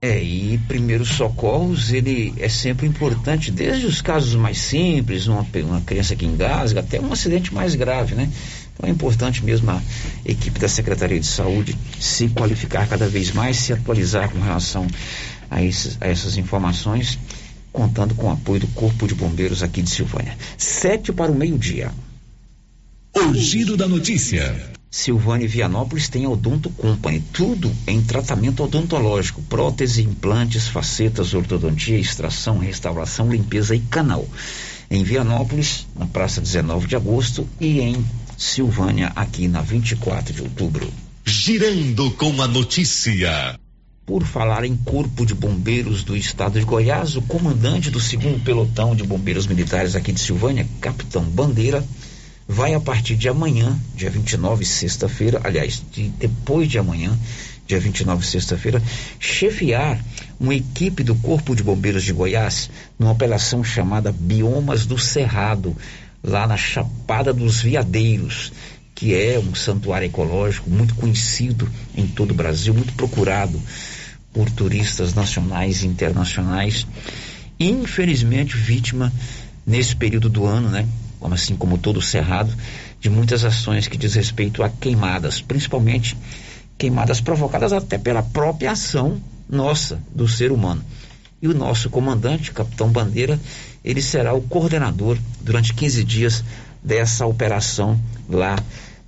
É, e primeiros socorros, ele é sempre importante, desde os casos mais simples, uma, uma criança que engasga, até um acidente mais grave, né? Então é importante mesmo a equipe da Secretaria de Saúde se qualificar cada vez mais, se atualizar com relação a, esses, a essas informações, contando com o apoio do Corpo de Bombeiros aqui de Silvânia. Sete para o meio-dia. O giro da notícia. Silvânia Vianópolis tem Odonto Company, tudo em tratamento odontológico, prótese, implantes, facetas, ortodontia, extração, restauração, limpeza e canal. Em Vianópolis, na praça 19 de agosto e em Silvânia, aqui na 24 de outubro. Girando com a notícia. Por falar em Corpo de Bombeiros do Estado de Goiás, o comandante do segundo pelotão de bombeiros militares aqui de Silvânia, Capitão Bandeira, vai a partir de amanhã, dia 29, sexta-feira, aliás, de, depois de amanhã, dia 29, sexta-feira, chefiar uma equipe do Corpo de Bombeiros de Goiás numa operação chamada Biomas do Cerrado, lá na Chapada dos Veadeiros, que é um santuário ecológico muito conhecido em todo o Brasil, muito procurado por turistas nacionais e internacionais. Infelizmente, vítima nesse período do ano, né? Como assim como todo o cerrado, de muitas ações que diz respeito a queimadas, principalmente queimadas provocadas até pela própria ação nossa do ser humano. E o nosso comandante, Capitão Bandeira, ele será o coordenador durante 15 dias dessa operação lá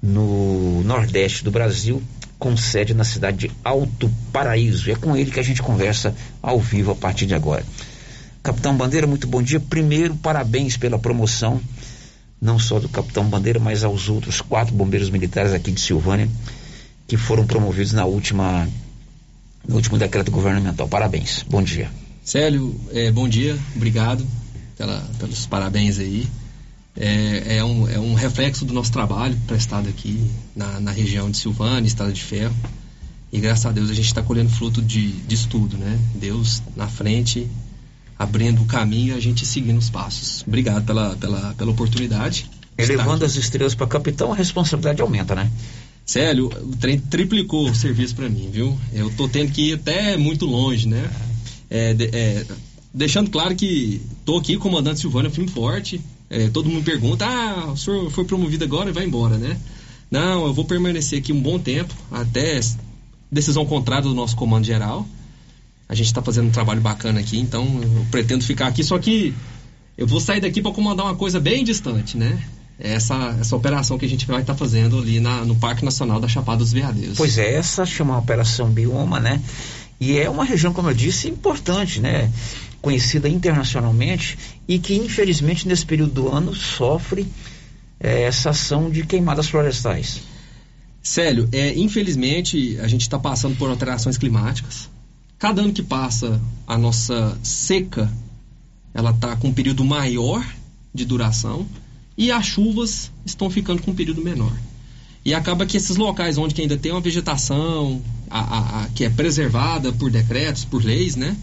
no Nordeste do Brasil, com sede na cidade de Alto Paraíso. E é com ele que a gente conversa ao vivo a partir de agora. Capitão Bandeira, muito bom dia. Primeiro, parabéns pela promoção, não só do Capitão Bandeira, mas aos outros quatro bombeiros militares aqui de Silvânia, que foram promovidos na última, no último decreto governamental. Parabéns. Bom dia. Célio, é, bom dia. Obrigado pela, pelos parabéns aí. É, é, um, é um reflexo do nosso trabalho prestado aqui na, na região de Silvânia, Estrada de Ferro. E graças a Deus a gente está colhendo fruto de, de estudo, né? Deus na frente, abrindo o caminho e a gente seguindo os passos. Obrigado pela, pela, pela oportunidade. Elevando as estrelas para capitão, a responsabilidade aumenta, né? Célio, o trem triplicou o serviço para mim, viu? Eu tô tendo que ir até muito longe, né? É, de, é, deixando claro que tô aqui, comandante Silvânia, filme forte. É, todo mundo pergunta, ah, o senhor foi promovido agora e vai embora, né? Não, eu vou permanecer aqui um bom tempo, até decisão contrária do nosso comando geral. A gente está fazendo um trabalho bacana aqui, então eu pretendo ficar aqui, só que eu vou sair daqui para comandar uma coisa bem distante, né? Essa, essa operação que a gente vai estar tá fazendo ali na, no Parque Nacional da Chapada dos Veadeiros. Pois é, essa chama Operação Bioma, né? E é uma região, como eu disse, importante, né? Conhecida internacionalmente e que, infelizmente, nesse período do ano sofre é, essa ação de queimadas florestais. Célio, é, infelizmente a gente está passando por alterações climáticas. Cada ano que passa, a nossa seca ela está com um período maior de duração e as chuvas estão ficando com um período menor. E acaba que esses locais onde ainda tem uma vegetação a, a, a, que é preservada por decretos, por leis, né?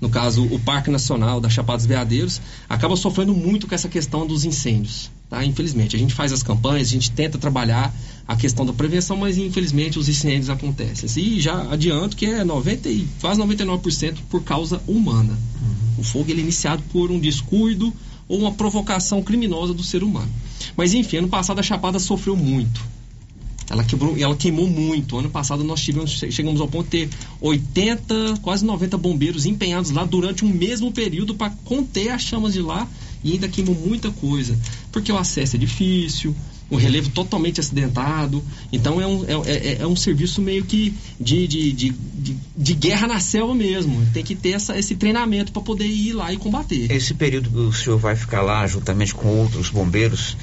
No caso, o Parque Nacional da Chapada dos Veadeiros, acaba sofrendo muito com essa questão dos incêndios. Tá? Infelizmente, a gente faz as campanhas, a gente tenta trabalhar a questão da prevenção, mas infelizmente os incêndios acontecem. E já adianto que é 90 e quase 99% por causa humana. Uhum. O fogo ele é iniciado por um descuido ou uma provocação criminosa do ser humano. Mas enfim, ano passado a Chapada sofreu muito. Ela quebrou, ela queimou muito. Ano passado nós tivemos, chegamos ao ponto de ter 80, quase 90 bombeiros empenhados lá durante um mesmo período para conter as chamas de lá e ainda queimou muita coisa. Porque o acesso é difícil, um relevo totalmente acidentado. Então é um, é, é, é um serviço meio que de, de, de, de, de guerra na selva mesmo. Tem que ter essa, esse treinamento para poder ir lá e combater. Esse período que o senhor vai ficar lá juntamente com outros bombeiros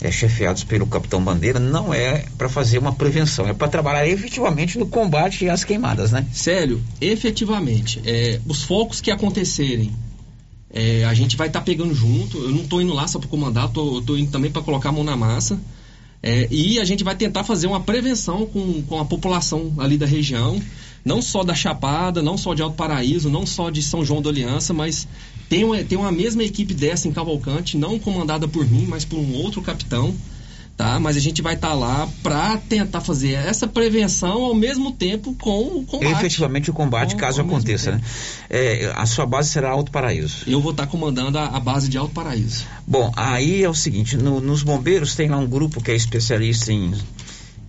é, chefiados pelo capitão Bandeira não é para fazer uma prevenção, é para trabalhar efetivamente no combate às queimadas, né? Sério, efetivamente. É, os focos que acontecerem, é, a gente vai estar tá pegando junto. Eu não estou indo lá só para comandar, eu estou indo também para colocar a mão na massa. É, e a gente vai tentar fazer uma prevenção com, com a população ali da região, não só da Chapada, não só de Alto Paraíso, não só de São João da Aliança, mas tem uma, tem uma mesma equipe dessa em Cavalcante, não comandada por mim, mas por um outro capitão, tá? Mas a gente vai estar tá lá para tentar fazer essa prevenção ao mesmo tempo com o combate. Efetivamente o combate, com, caso aconteça, né? É, a sua base será Alto Paraíso. Eu vou estar tá comandando a, a, base de Alto Paraíso. Bom, aí é o seguinte, no, nos bombeiros tem lá um grupo que é especialista em,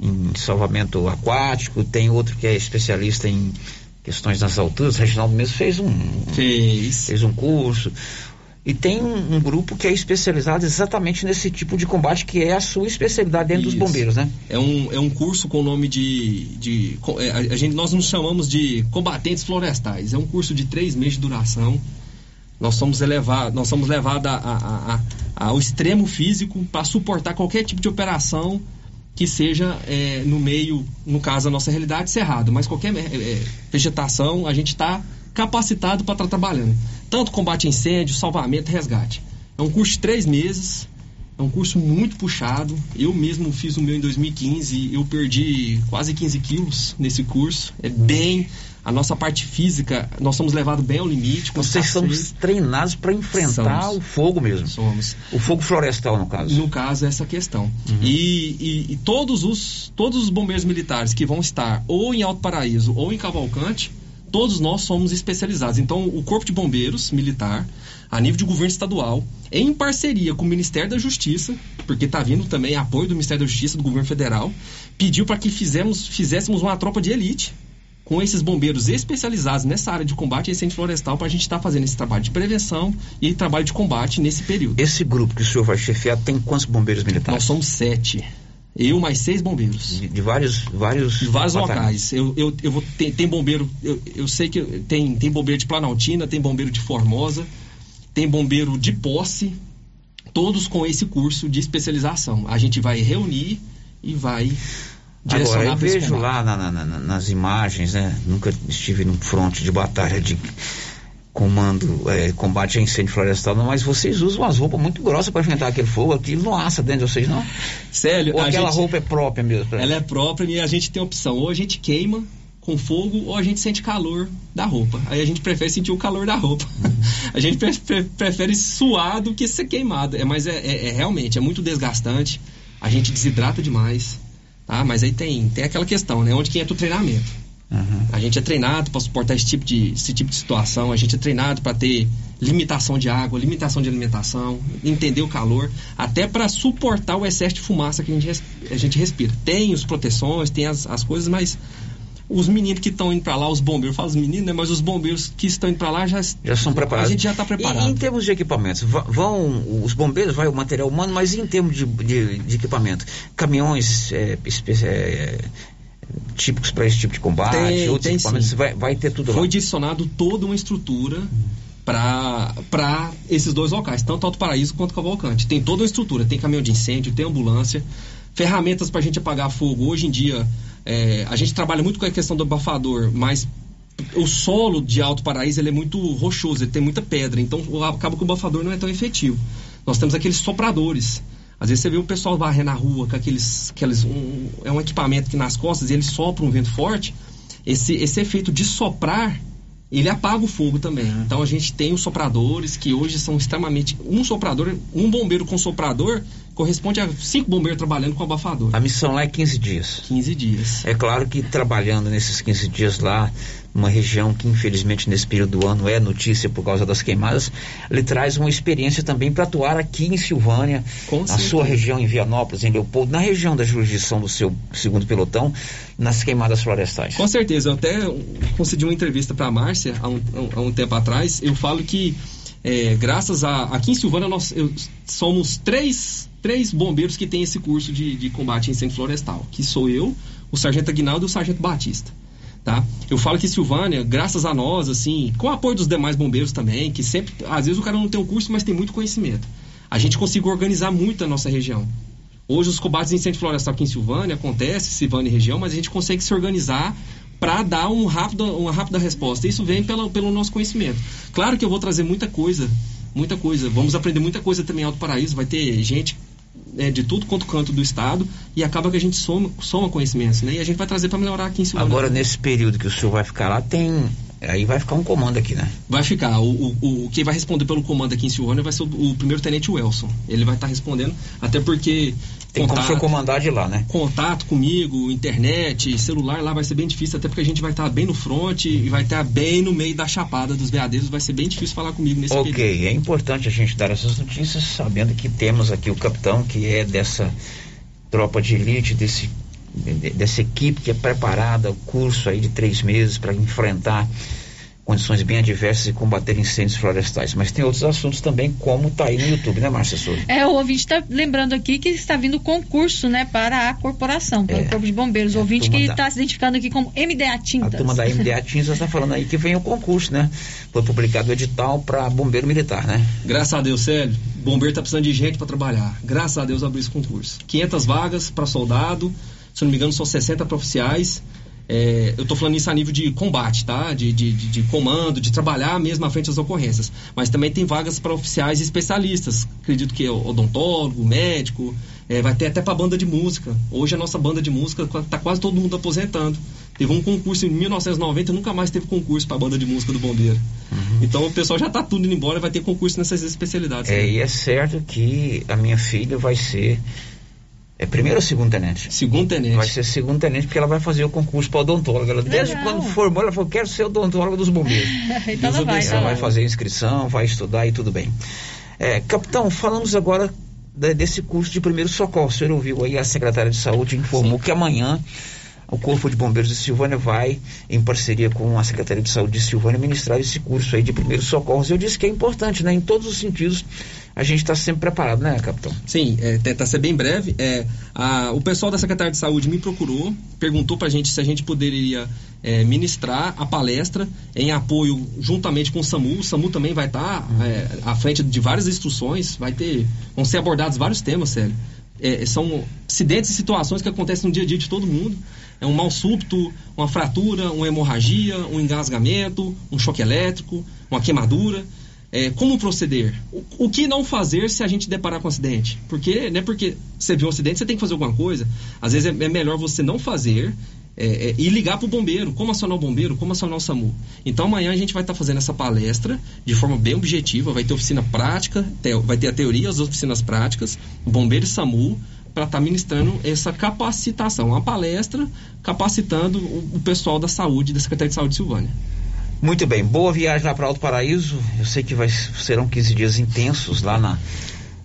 em salvamento aquático, tem outro que é especialista em questões das alturas, o Reginaldo mesmo fez um, fez. fez um curso. E tem um, um, grupo que é especializado exatamente nesse tipo de combate, que é a sua especialidade dentro Isso. dos bombeiros, né? É um, é um curso com o nome de. de é, a, gente, nós nos chamamos de combatentes florestais. É um curso de três meses de duração. Nós somos elevados, nós somos levados a, a, a, ao extremo físico para suportar qualquer tipo de operação que seja é, no meio, no caso a nossa realidade, cerrado, mas qualquer é, é vegetação a gente está capacitado para estar tá trabalhando. Tanto combate a incêndio, salvamento, resgate. É um curso de três meses, é um curso muito puxado. Eu mesmo fiz o meu em 2015 e eu perdi quase 15 quilos nesse curso. É bem a nossa parte física, nós somos levados bem ao limite. Vocês são treinados para enfrentar somos. o fogo mesmo. Somos. O fogo florestal, no caso. No caso, essa questão. Uhum. E, e, e, todos, os, todos os bombeiros militares que vão estar ou em Alto Paraíso ou em Cavalcante, todos nós somos especializados. Então, o Corpo de Bombeiros Militar, a nível de governo estadual, em parceria com o Ministério da Justiça, porque está vindo também apoio do Ministério da Justiça, do governo federal, pediu para que fizemos, fizéssemos uma tropa de elite com esses bombeiros especializados nessa área de combate a incêndio florestal para a gente estar tá fazendo esse trabalho de prevenção e trabalho de combate nesse período. Esse grupo que o senhor vai chefiar tem quantos bombeiros militares? Nós somos sete. Eu mais seis bombeiros. De, de vários, vários. De vários locais. Eu, eu, eu vou tem, tem bombeiro. Eu, eu sei que tem, tem bombeiro de Planaltina, tem bombeiro de Formosa, tem bombeiro de posse, todos com esse curso de especialização. A gente vai reunir e vai Agora, eu vejo lá na, na, na, nas imagens, né? Nunca estive num fronte de batalha de comando, é, combate a incêndio florestal, mas vocês usam umas roupas muito grossas para enfrentar aquele fogo, aquilo não assa dentro de vocês, não? Sério? Ou aquela gente, roupa é própria mesmo? Ela é própria e a gente tem opção, ou a gente queima com fogo ou a gente sente calor da roupa. Aí a gente prefere sentir o calor da roupa. Uhum. a gente pre pre prefere suar do que ser queimado. É, mas é, é, é realmente, é muito desgastante. A gente desidrata demais. Tá? Mas aí tem, tem aquela questão, né? Onde que entra o treinamento. Uhum. A gente é treinado para suportar esse tipo, de, esse tipo de situação, a gente é treinado para ter limitação de água, limitação de alimentação, entender o calor, até para suportar o excesso de fumaça que a gente, a gente respira. Tem as proteções, tem as, as coisas, mas os meninos que estão indo para lá, os bombeiros, falo os meninos, né? Mas os bombeiros que estão indo para lá já, já são preparados. A gente já está preparado. E, em termos de equipamentos, vão os bombeiros, vai o material humano, mas em termos de, de, de equipamento, caminhões é, é, típicos para esse tipo de combate, tem, outros tem equipamentos, vai, vai, ter tudo Foi lá. Foi adicionado toda uma estrutura para esses dois locais, tanto Alto Paraíso quanto Cavalcante. Tem toda uma estrutura, tem caminhão de incêndio, tem ambulância, ferramentas para a gente apagar fogo. Hoje em dia é, a gente trabalha muito com a questão do abafador, mas o solo de Alto Paraíso ele é muito rochoso, ele tem muita pedra, então acaba que o abafador não é tão efetivo. Nós temos aqueles sopradores. Às vezes você vê o pessoal varrer na rua com aqueles. aqueles um, é um equipamento que nas costas ele sopra um vento forte. Esse, esse efeito de soprar ele apaga o fogo também. Então a gente tem os sopradores que hoje são extremamente. Um soprador, um bombeiro com soprador corresponde a cinco bombeiros trabalhando com abafador. A missão lá é 15 dias. 15 dias. É claro que trabalhando nesses 15 dias lá, uma região que infelizmente nesse período do ano é notícia por causa das queimadas, ele traz uma experiência também para atuar aqui em Silvânia, com na certeza. sua região em Vianópolis, em Leopoldo, na região da jurisdição do seu segundo pelotão, nas queimadas florestais. Com certeza, eu até concedi uma entrevista para a Márcia há um, há um tempo atrás, eu falo que é, graças a aqui em Silvânia nós eu, somos três três bombeiros que têm esse curso de, de combate a incêndio florestal, que sou eu, o Sargento Aguinaldo e o Sargento Batista. Tá? Eu falo que Silvânia, graças a nós, assim, com o apoio dos demais bombeiros também, que sempre, às vezes o cara não tem um curso, mas tem muito conhecimento. A gente conseguiu organizar muito a nossa região. Hoje os combates de incêndio florestal aqui em Silvânia acontece, Silvânia e região, mas a gente consegue se organizar para dar um rápido, uma rápida resposta. Isso vem pelo, pelo nosso conhecimento. Claro que eu vou trazer muita coisa, muita coisa. Vamos aprender muita coisa também em Alto Paraíso. Vai ter gente é, de tudo quanto canto do estado e acaba que a gente soma, soma conhecimentos, né? E a gente vai trazer para melhorar aqui em Silvânia. Agora, nesse período que o senhor vai ficar lá, tem. Aí vai ficar um comando aqui, né? Vai ficar. O, o, o quem vai responder pelo comando aqui em Silvânia vai ser o, o primeiro tenente Wilson. Ele vai estar tá respondendo, até porque tem contato, como comandar de lá, né? Contato comigo, internet, celular lá vai ser bem difícil, até porque a gente vai estar bem no front e vai estar bem no meio da chapada dos veadeiros, vai ser bem difícil falar comigo nesse Ok, período. é importante a gente dar essas notícias, sabendo que temos aqui o capitão, que é dessa tropa de elite, desse, dessa equipe que é preparada, o curso aí de três meses para enfrentar condições bem adversas e combater incêndios florestais. Mas tem outros assuntos também, como está aí no YouTube, né, Márcia Souza? É, o ouvinte está lembrando aqui que está vindo concurso, né, para a corporação, para é, o Corpo de Bombeiros. O é, ouvinte que está da... se identificando aqui como MDA Tintas. A turma da MDA Tintas está falando aí que vem o concurso, né? Foi publicado o edital para bombeiro militar, né? Graças a Deus, Célio. Bombeiro está precisando de gente para trabalhar. Graças a Deus abriu esse concurso. 500 vagas para soldado, se não me engano, são 60 para oficiais. É, eu estou falando isso a nível de combate, tá? De, de, de, de, comando, de trabalhar mesmo à frente das ocorrências. Mas também tem vagas para oficiais e especialistas. Acredito que é odontólogo, médico, é, vai ter até para banda de música. Hoje a nossa banda de música está quase todo mundo aposentando. Teve um concurso em 1990 nunca mais teve concurso para banda de música do bombeiro. Uhum. Então o pessoal já está tudo indo embora, vai ter concurso nessas especialidades. É, né? e é certo que a minha filha vai ser é primeiro ou segundo tenente? Segundo tenente. Vai ser segundo tenente porque ela vai fazer o concurso para odontóloga. Ela, desde quando formou, ela falou: quero ser odontóloga dos bombeiros. então ela vai, ela vai fazer a inscrição, vai estudar e tudo bem. É, capitão, falamos agora desse curso de primeiro socorro. O senhor ouviu aí a secretária de saúde informou Sim. que amanhã o Corpo de Bombeiros de Silvânia vai, em parceria com a Secretaria de Saúde de Silvânia, ministrar esse curso aí de primeiros socorros. Eu disse que é importante, né? Em todos os sentidos, a gente está sempre preparado, né, capitão? Sim, é, tenta ser bem breve. É, a, o pessoal da Secretaria de Saúde me procurou, perguntou para a gente se a gente poderia é, ministrar a palestra em apoio juntamente com o SAMU. O SAMU também vai estar tá, é, à frente de várias instruções, vai ter, vão ser abordados vários temas, sério. É, são acidentes e situações que acontecem no dia a dia de todo mundo. É um mal súbito, uma fratura, uma hemorragia, um engasgamento, um choque elétrico, uma queimadura. É, como proceder? O, o, que não fazer se a gente deparar com um acidente? Porque não é porque você viu um acidente, você tem que fazer alguma coisa. Às vezes é, é melhor você não fazer é, é, e ligar para o bombeiro, como acionar o bombeiro, como acionar o SAMU. Então amanhã a gente vai estar tá fazendo essa palestra de forma bem objetiva, vai ter oficina prática, vai ter a teoria, as oficinas práticas, bombeiro e SAMU, para estar tá ministrando essa capacitação, uma palestra capacitando o, o pessoal da saúde, da Secretaria de Saúde de Silvânia. Muito bem, boa viagem lá para Alto Paraíso. Eu sei que vai, serão 15 dias intensos lá na,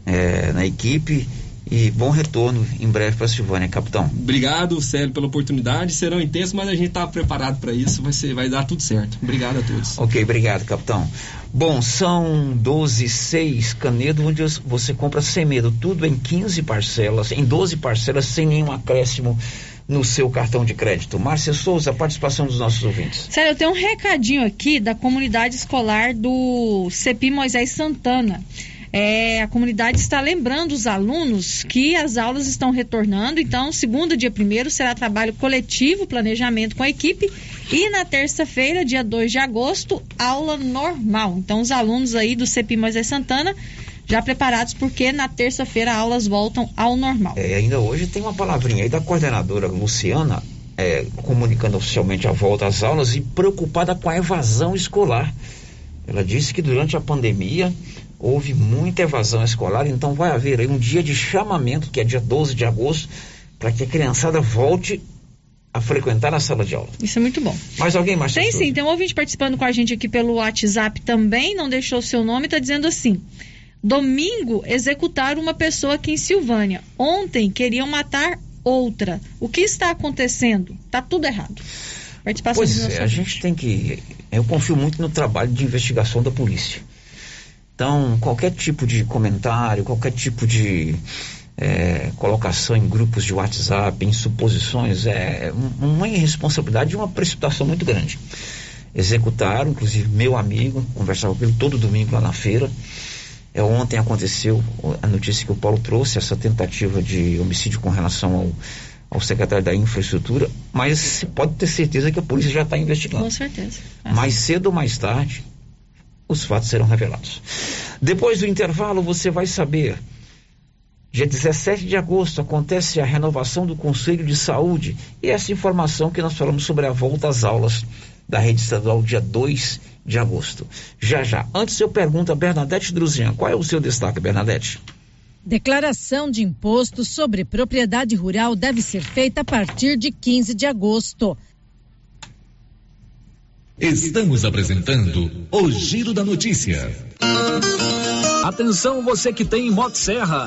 é, na equipe. E bom retorno em breve para Silvânia, capitão. Obrigado, Célio, pela oportunidade. Serão intensos, mas a gente está preparado para isso. Vai, ser, vai dar tudo certo. Obrigado a todos. Ok, obrigado, capitão. Bom, são 12, 6 Canedo, onde você compra sem medo. Tudo em 15 parcelas, em 12 parcelas, sem nenhum acréscimo no seu cartão de crédito. Márcia Souza, a participação dos nossos ouvintes. Sério, eu tenho um recadinho aqui da comunidade escolar do CEPI Moisés Santana. É, a comunidade está lembrando os alunos que as aulas estão retornando, então, segunda, dia primeiro, será trabalho coletivo, planejamento com a equipe, e na terça-feira, dia 2 de agosto, aula normal. Então, os alunos aí do CEPI Moisés Santana já preparados porque na terça-feira aulas voltam ao normal. É, ainda hoje tem uma palavrinha aí da coordenadora Luciana é, comunicando oficialmente a volta às aulas e preocupada com a evasão escolar. Ela disse que durante a pandemia houve muita evasão escolar, então vai haver aí um dia de chamamento, que é dia 12 de agosto, para que a criançada volte a frequentar a sala de aula. Isso é muito bom. Mais alguém mais? Tem sim, tem um ouvinte participando com a gente aqui pelo WhatsApp também, não deixou seu nome, está dizendo assim: Domingo executaram uma pessoa aqui em Silvânia. Ontem queriam matar outra. O que está acontecendo? Está tudo errado. Participação pois é, a gente tem que. Eu confio muito no trabalho de investigação da polícia. Então, qualquer tipo de comentário, qualquer tipo de é, colocação em grupos de WhatsApp, em suposições, é uma irresponsabilidade e uma precipitação muito grande. Executaram, inclusive meu amigo, conversava com ele todo domingo lá na feira. É, ontem aconteceu a notícia que o Paulo trouxe, essa tentativa de homicídio com relação ao, ao secretário da infraestrutura, mas você pode ter certeza que a polícia já está investigando. Com certeza. Mais cedo ou mais tarde, os fatos serão revelados. Depois do intervalo, você vai saber. Dia 17 de agosto acontece a renovação do Conselho de Saúde e essa informação que nós falamos sobre a volta às aulas da rede estadual dia 2 de agosto. Já já. Antes eu pergunto a Bernadette Druzian, qual é o seu destaque, Bernadette? Declaração de imposto sobre propriedade rural deve ser feita a partir de 15 de agosto. Estamos apresentando o Giro da Notícia. Atenção você que tem Motosserra.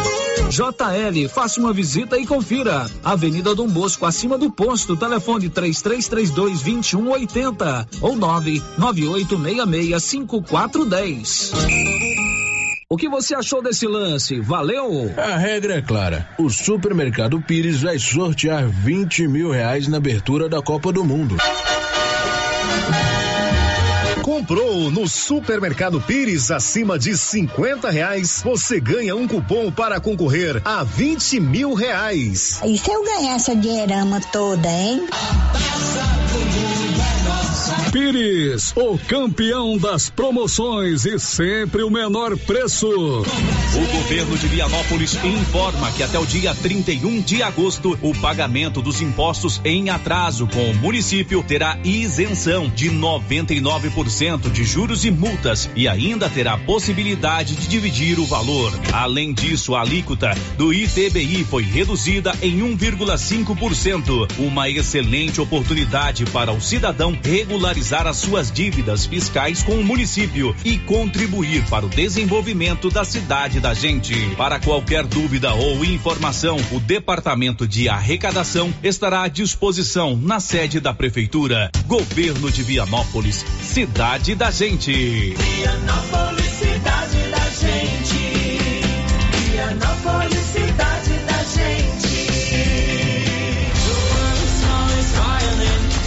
JL, faça uma visita e confira. Avenida Dom Bosco, acima do posto, telefone 3332 2180 ou 99866 5410. O que você achou desse lance? Valeu? A regra é clara. O Supermercado Pires vai sortear 20 mil reais na abertura da Copa do Mundo. Comprou no Supermercado Pires acima de 50 reais, você ganha um cupom para concorrer a 20 mil reais. E se eu ganhar essa dinheirama toda, hein? Pires, o campeão das promoções e sempre o menor preço. O governo de Vianópolis informa que até o dia 31 de agosto, o pagamento dos impostos em atraso com o município terá isenção de 99% de juros e multas e ainda terá possibilidade de dividir o valor. Além disso, a alíquota do ITBI foi reduzida em 1,5%, uma excelente oportunidade para o cidadão regularizar as suas dívidas fiscais com o município e contribuir para o desenvolvimento da cidade da gente. Para qualquer dúvida ou informação, o Departamento de Arrecadação estará à disposição na sede da Prefeitura. Governo de Vianópolis, cidade da gente. Vianópolis, cidade da gente. Vianópolis, cidade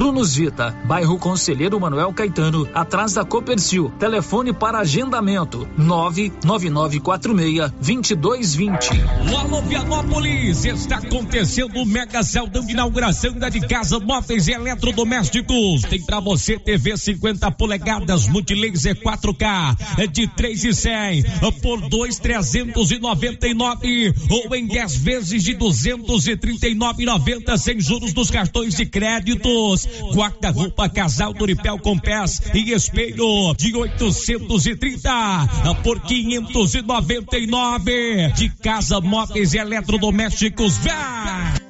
Prunus Vita, bairro Conselheiro Manuel Caetano, atrás da Copercil. Telefone para agendamento: 99946-2220. Lá no Vianópolis está acontecendo o mega celdão de inauguração da de casa móveis e eletrodomésticos. Tem para você TV 50 polegadas multilaser 4K é de 3 e 100 por 2,399 ou em 10 vezes de 239,90 sem juros dos cartões de créditos. Guarda-roupa casal Doripel com pés e espelho de 830 por 599 de casa móveis e eletrodomésticos. Vá!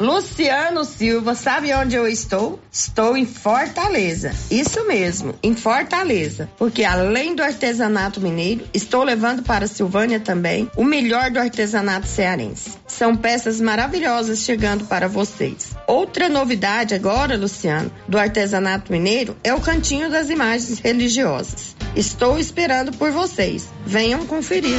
Luciano Silva, sabe onde eu estou? Estou em Fortaleza. Isso mesmo, em Fortaleza. Porque além do artesanato mineiro, estou levando para Silvânia também o melhor do artesanato cearense. São peças maravilhosas chegando para vocês. Outra novidade agora, Luciano, do artesanato mineiro é o cantinho das imagens religiosas. Estou esperando por vocês. Venham conferir.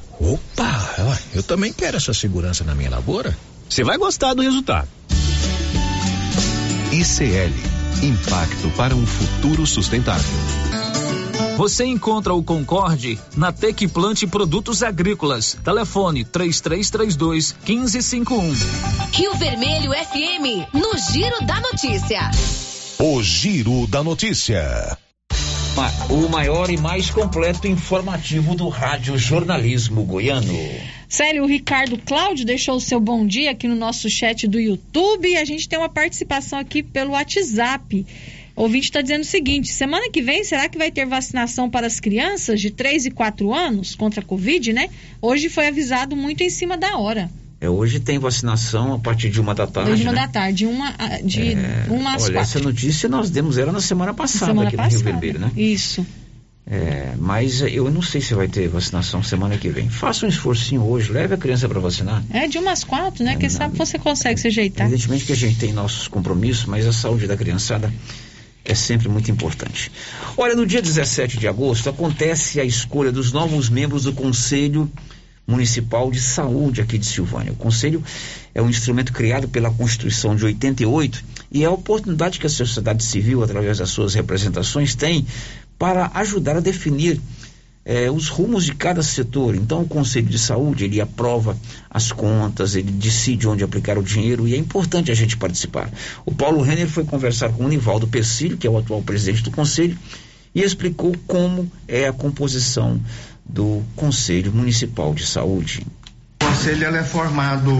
Opa, eu também quero essa segurança na minha lavoura. Você vai gostar do resultado. ICL Impacto para um futuro sustentável. Você encontra o Concorde na Tec Plante Produtos Agrícolas. Telefone 3332 1551. Rio Vermelho FM, no Giro da Notícia. O Giro da Notícia o maior e mais completo informativo do rádio jornalismo goiano. Sério, o Ricardo Cláudio deixou o seu bom dia aqui no nosso chat do YouTube e a gente tem uma participação aqui pelo WhatsApp. O ouvinte está dizendo o seguinte: semana que vem, será que vai ter vacinação para as crianças de 3 e 4 anos contra a Covid, né? Hoje foi avisado muito em cima da hora. É, hoje tem vacinação a partir de uma da tarde. De uma né? da tarde, uma, de é, uma às Olha, quatro. essa notícia nós demos ela na semana passada semana aqui passada. no Rio Vermelho, né? Isso. É, mas eu não sei se vai ter vacinação semana que vem. Faça um esforcinho hoje, leve a criança para vacinar. É de umas quatro, né? É, Quem sabe você consegue se ajeitar. Evidentemente que a gente tem nossos compromissos, mas a saúde da criançada é sempre muito importante. Olha, no dia 17 de agosto acontece a escolha dos novos membros do Conselho Municipal de Saúde aqui de Silvânia. O Conselho é um instrumento criado pela Constituição de 88 e é a oportunidade que a sociedade civil, através das suas representações, tem para ajudar a definir eh, os rumos de cada setor. Então, o Conselho de Saúde ele aprova as contas, ele decide onde aplicar o dinheiro e é importante a gente participar. O Paulo Renner foi conversar com o Nivaldo Pecílio, que é o atual presidente do Conselho, e explicou como é a composição do Conselho Municipal de Saúde. O conselho é formado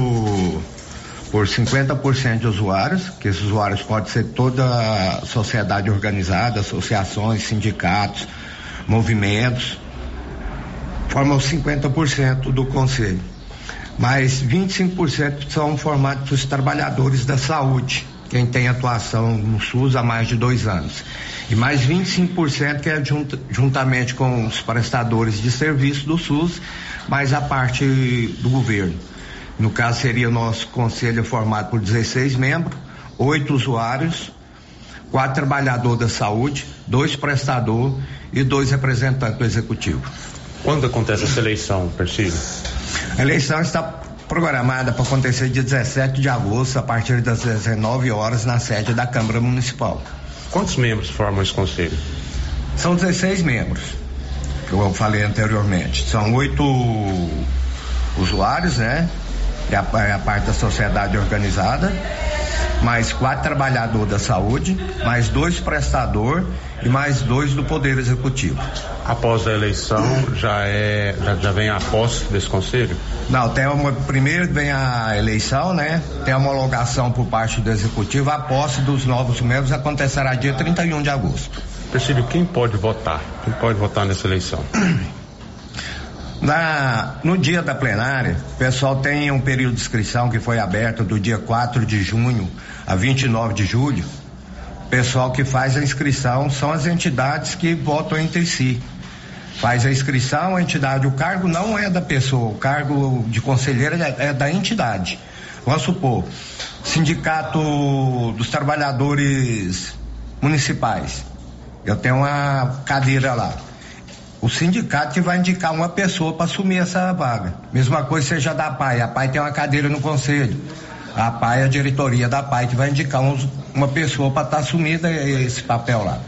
por 50% de usuários, que esses usuários podem ser toda a sociedade organizada, associações, sindicatos, movimentos, formam 50% do conselho. Mas 25% são formados dos trabalhadores da saúde, quem tem atuação no SUS há mais de dois anos. E mais 25% que é junt, juntamente com os prestadores de serviço do SUS, mais a parte do governo. No caso, seria o nosso conselho formado por 16 membros, oito usuários, quatro trabalhadores da saúde, dois prestadores e dois representantes do executivo. Quando acontece essa eleição, Persílio? A eleição está programada para acontecer dia 17 de agosto, a partir das 19 horas, na sede da Câmara Municipal. Quantos membros formam esse conselho? São 16 membros, que eu falei anteriormente. São oito usuários, né? É a, é a parte da sociedade organizada, mais quatro trabalhadores da saúde, mais dois prestador e mais dois do Poder Executivo. Após a eleição, já é já, já vem a posse desse conselho? Não, tem uma, primeiro vem a eleição, né? Tem a homologação por parte do Executivo, a posse dos novos membros acontecerá dia 31 de agosto. Presidio, quem pode votar? Quem pode votar nessa eleição? Na, no dia da plenária, o pessoal tem um período de inscrição que foi aberto do dia 4 de junho a 29 de julho. Pessoal que faz a inscrição são as entidades que votam entre si. Faz a inscrição, a entidade, o cargo não é da pessoa, o cargo de conselheiro é, é da entidade. Vamos supor, Sindicato dos Trabalhadores Municipais. Eu tenho uma cadeira lá o sindicato que vai indicar uma pessoa para assumir essa vaga. Mesma coisa seja da PAI. A PAI tem uma cadeira no conselho. A PAI, a diretoria da PAI, que vai indicar uns, uma pessoa para estar tá assumindo esse papel lá.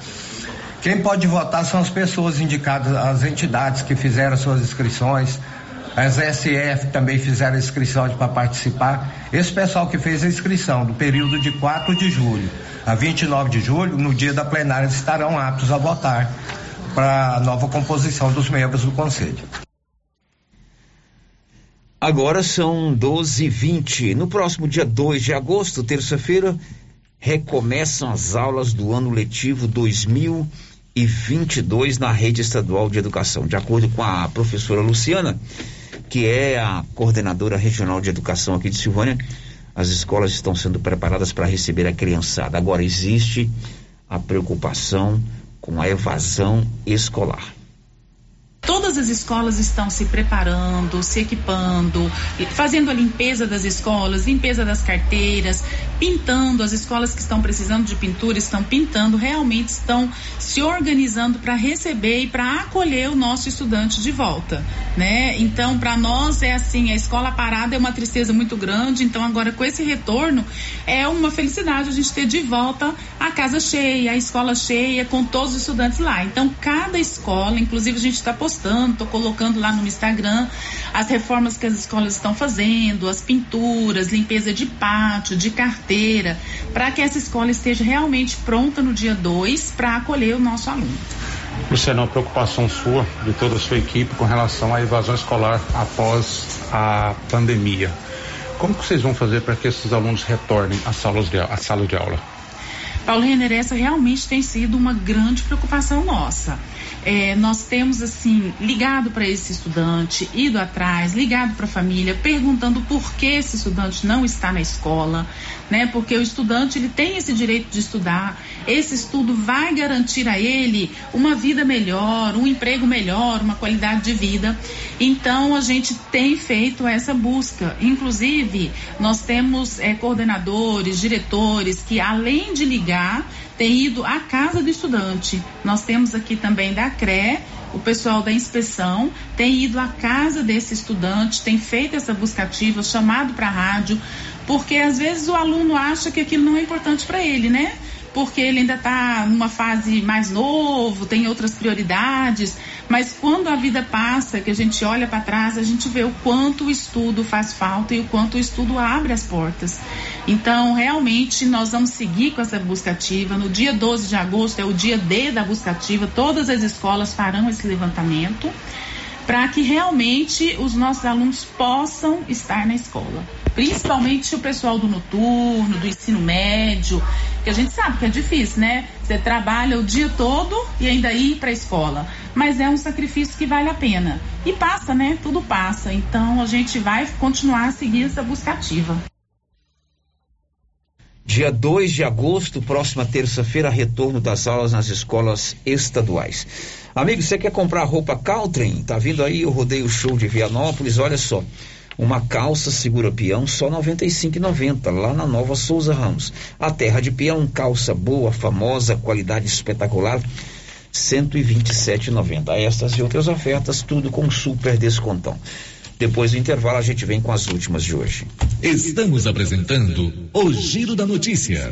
Quem pode votar são as pessoas indicadas, as entidades que fizeram suas inscrições, as SF também fizeram inscrições para participar. Esse pessoal que fez a inscrição do período de 4 de julho a 29 de julho, no dia da plenária, estarão aptos a votar para a nova composição dos membros do Conselho. Agora são 12 h 20 No próximo dia 2 de agosto, terça-feira, recomeçam as aulas do ano letivo 2022 na rede estadual de educação. De acordo com a professora Luciana, que é a coordenadora regional de educação aqui de Silvânia, as escolas estão sendo preparadas para receber a criançada. Agora existe a preocupação com a evasão escolar. Todas as escolas estão se preparando, se equipando, fazendo a limpeza das escolas, limpeza das carteiras, pintando. As escolas que estão precisando de pintura estão pintando, realmente estão se organizando para receber e para acolher o nosso estudante de volta, né? Então, para nós é assim, a escola parada é uma tristeza muito grande. Então, agora com esse retorno é uma felicidade a gente ter de volta a casa cheia, a escola cheia com todos os estudantes lá. Então, cada escola, inclusive a gente está postando postando, estou colocando lá no Instagram as reformas que as escolas estão fazendo, as pinturas, limpeza de pátio, de carteira, para que essa escola esteja realmente pronta no dia 2 para acolher o nosso aluno. Luciano, uma preocupação sua, de toda a sua equipe, com relação à evasão escolar após a pandemia. Como que vocês vão fazer para que esses alunos retornem às salas de, à sala de aula? Paulo Renner, essa realmente tem sido uma grande preocupação nossa. É, nós temos assim ligado para esse estudante, ido atrás, ligado para a família, perguntando por que esse estudante não está na escola, né? Porque o estudante ele tem esse direito de estudar. Esse estudo vai garantir a ele uma vida melhor, um emprego melhor, uma qualidade de vida. Então a gente tem feito essa busca. Inclusive nós temos é, coordenadores, diretores que além de ligar tem ido à casa do estudante. Nós temos aqui também da CRE, o pessoal da inspeção tem ido à casa desse estudante, tem feito essa buscativa, chamado para a rádio, porque às vezes o aluno acha que aquilo não é importante para ele, né? Porque ele ainda está numa fase mais novo, tem outras prioridades, mas quando a vida passa, que a gente olha para trás, a gente vê o quanto o estudo faz falta e o quanto o estudo abre as portas. Então, realmente, nós vamos seguir com essa busca ativa. No dia 12 de agosto é o dia D da busca ativa, todas as escolas farão esse levantamento para que realmente os nossos alunos possam estar na escola. Principalmente o pessoal do noturno, do ensino médio, que a gente sabe que é difícil, né? Você trabalha o dia todo e ainda ir para a escola. Mas é um sacrifício que vale a pena. E passa, né? Tudo passa. Então a gente vai continuar a seguir essa busca ativa. Dia 2 de agosto, próxima terça-feira, retorno das aulas nas escolas estaduais. Amigo, você quer comprar roupa Caltrim? Tá vindo aí o Rodeio Show de Vianópolis, olha só. Uma calça segura peão só R$ 95,90 lá na Nova Souza Ramos. A terra de peão, calça boa, famosa, qualidade espetacular, R$ 127,90. Estas e outras ofertas, tudo com super descontão. Depois do intervalo, a gente vem com as últimas de hoje. Estamos apresentando o Giro da Notícia.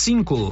cinco.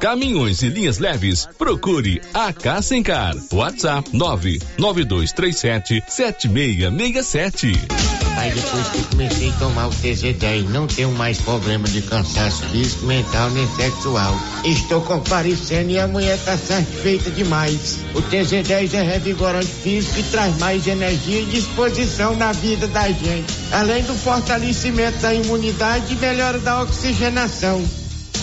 caminhões e linhas leves, procure a Cassencar. WhatsApp 99237 7667. Aí depois que comecei a tomar o TZ10, não tenho mais problema de cansaço físico, mental nem sexual. Estou comparecendo e a mulher está satisfeita demais. O TZ10 é revigorante físico e traz mais energia e disposição na vida da gente. Além do fortalecimento da imunidade e melhora da oxigenação.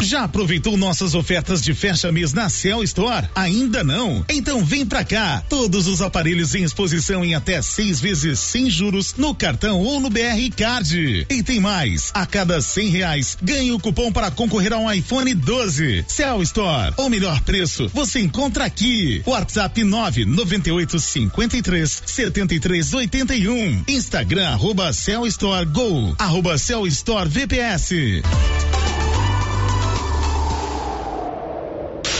Já aproveitou nossas ofertas de fecha mês na Cell Store? Ainda não? Então vem pra cá. Todos os aparelhos em exposição em até seis vezes sem juros no cartão ou no BR Card. E tem mais. A cada cem reais ganhe o cupom para concorrer a um iPhone 12. Cell Store. O melhor preço você encontra aqui. WhatsApp 998 53 73 81. Instagram arroba Cell Store Go. Arroba Cell Store VPS.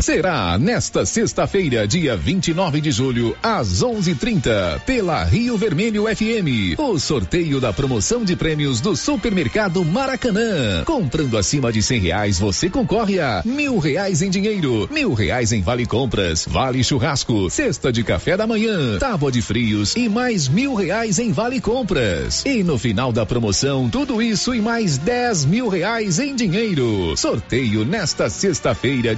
Será nesta sexta-feira, dia 29 de julho, às 11:30, pela Rio Vermelho FM, o sorteio da promoção de prêmios do Supermercado Maracanã. Comprando acima de cem reais, você concorre a mil reais em dinheiro, mil reais em vale compras, vale churrasco, cesta de café da manhã, tábua de frios e mais mil reais em vale compras. E no final da promoção, tudo isso e mais dez mil reais em dinheiro. Sorteio nesta sexta-feira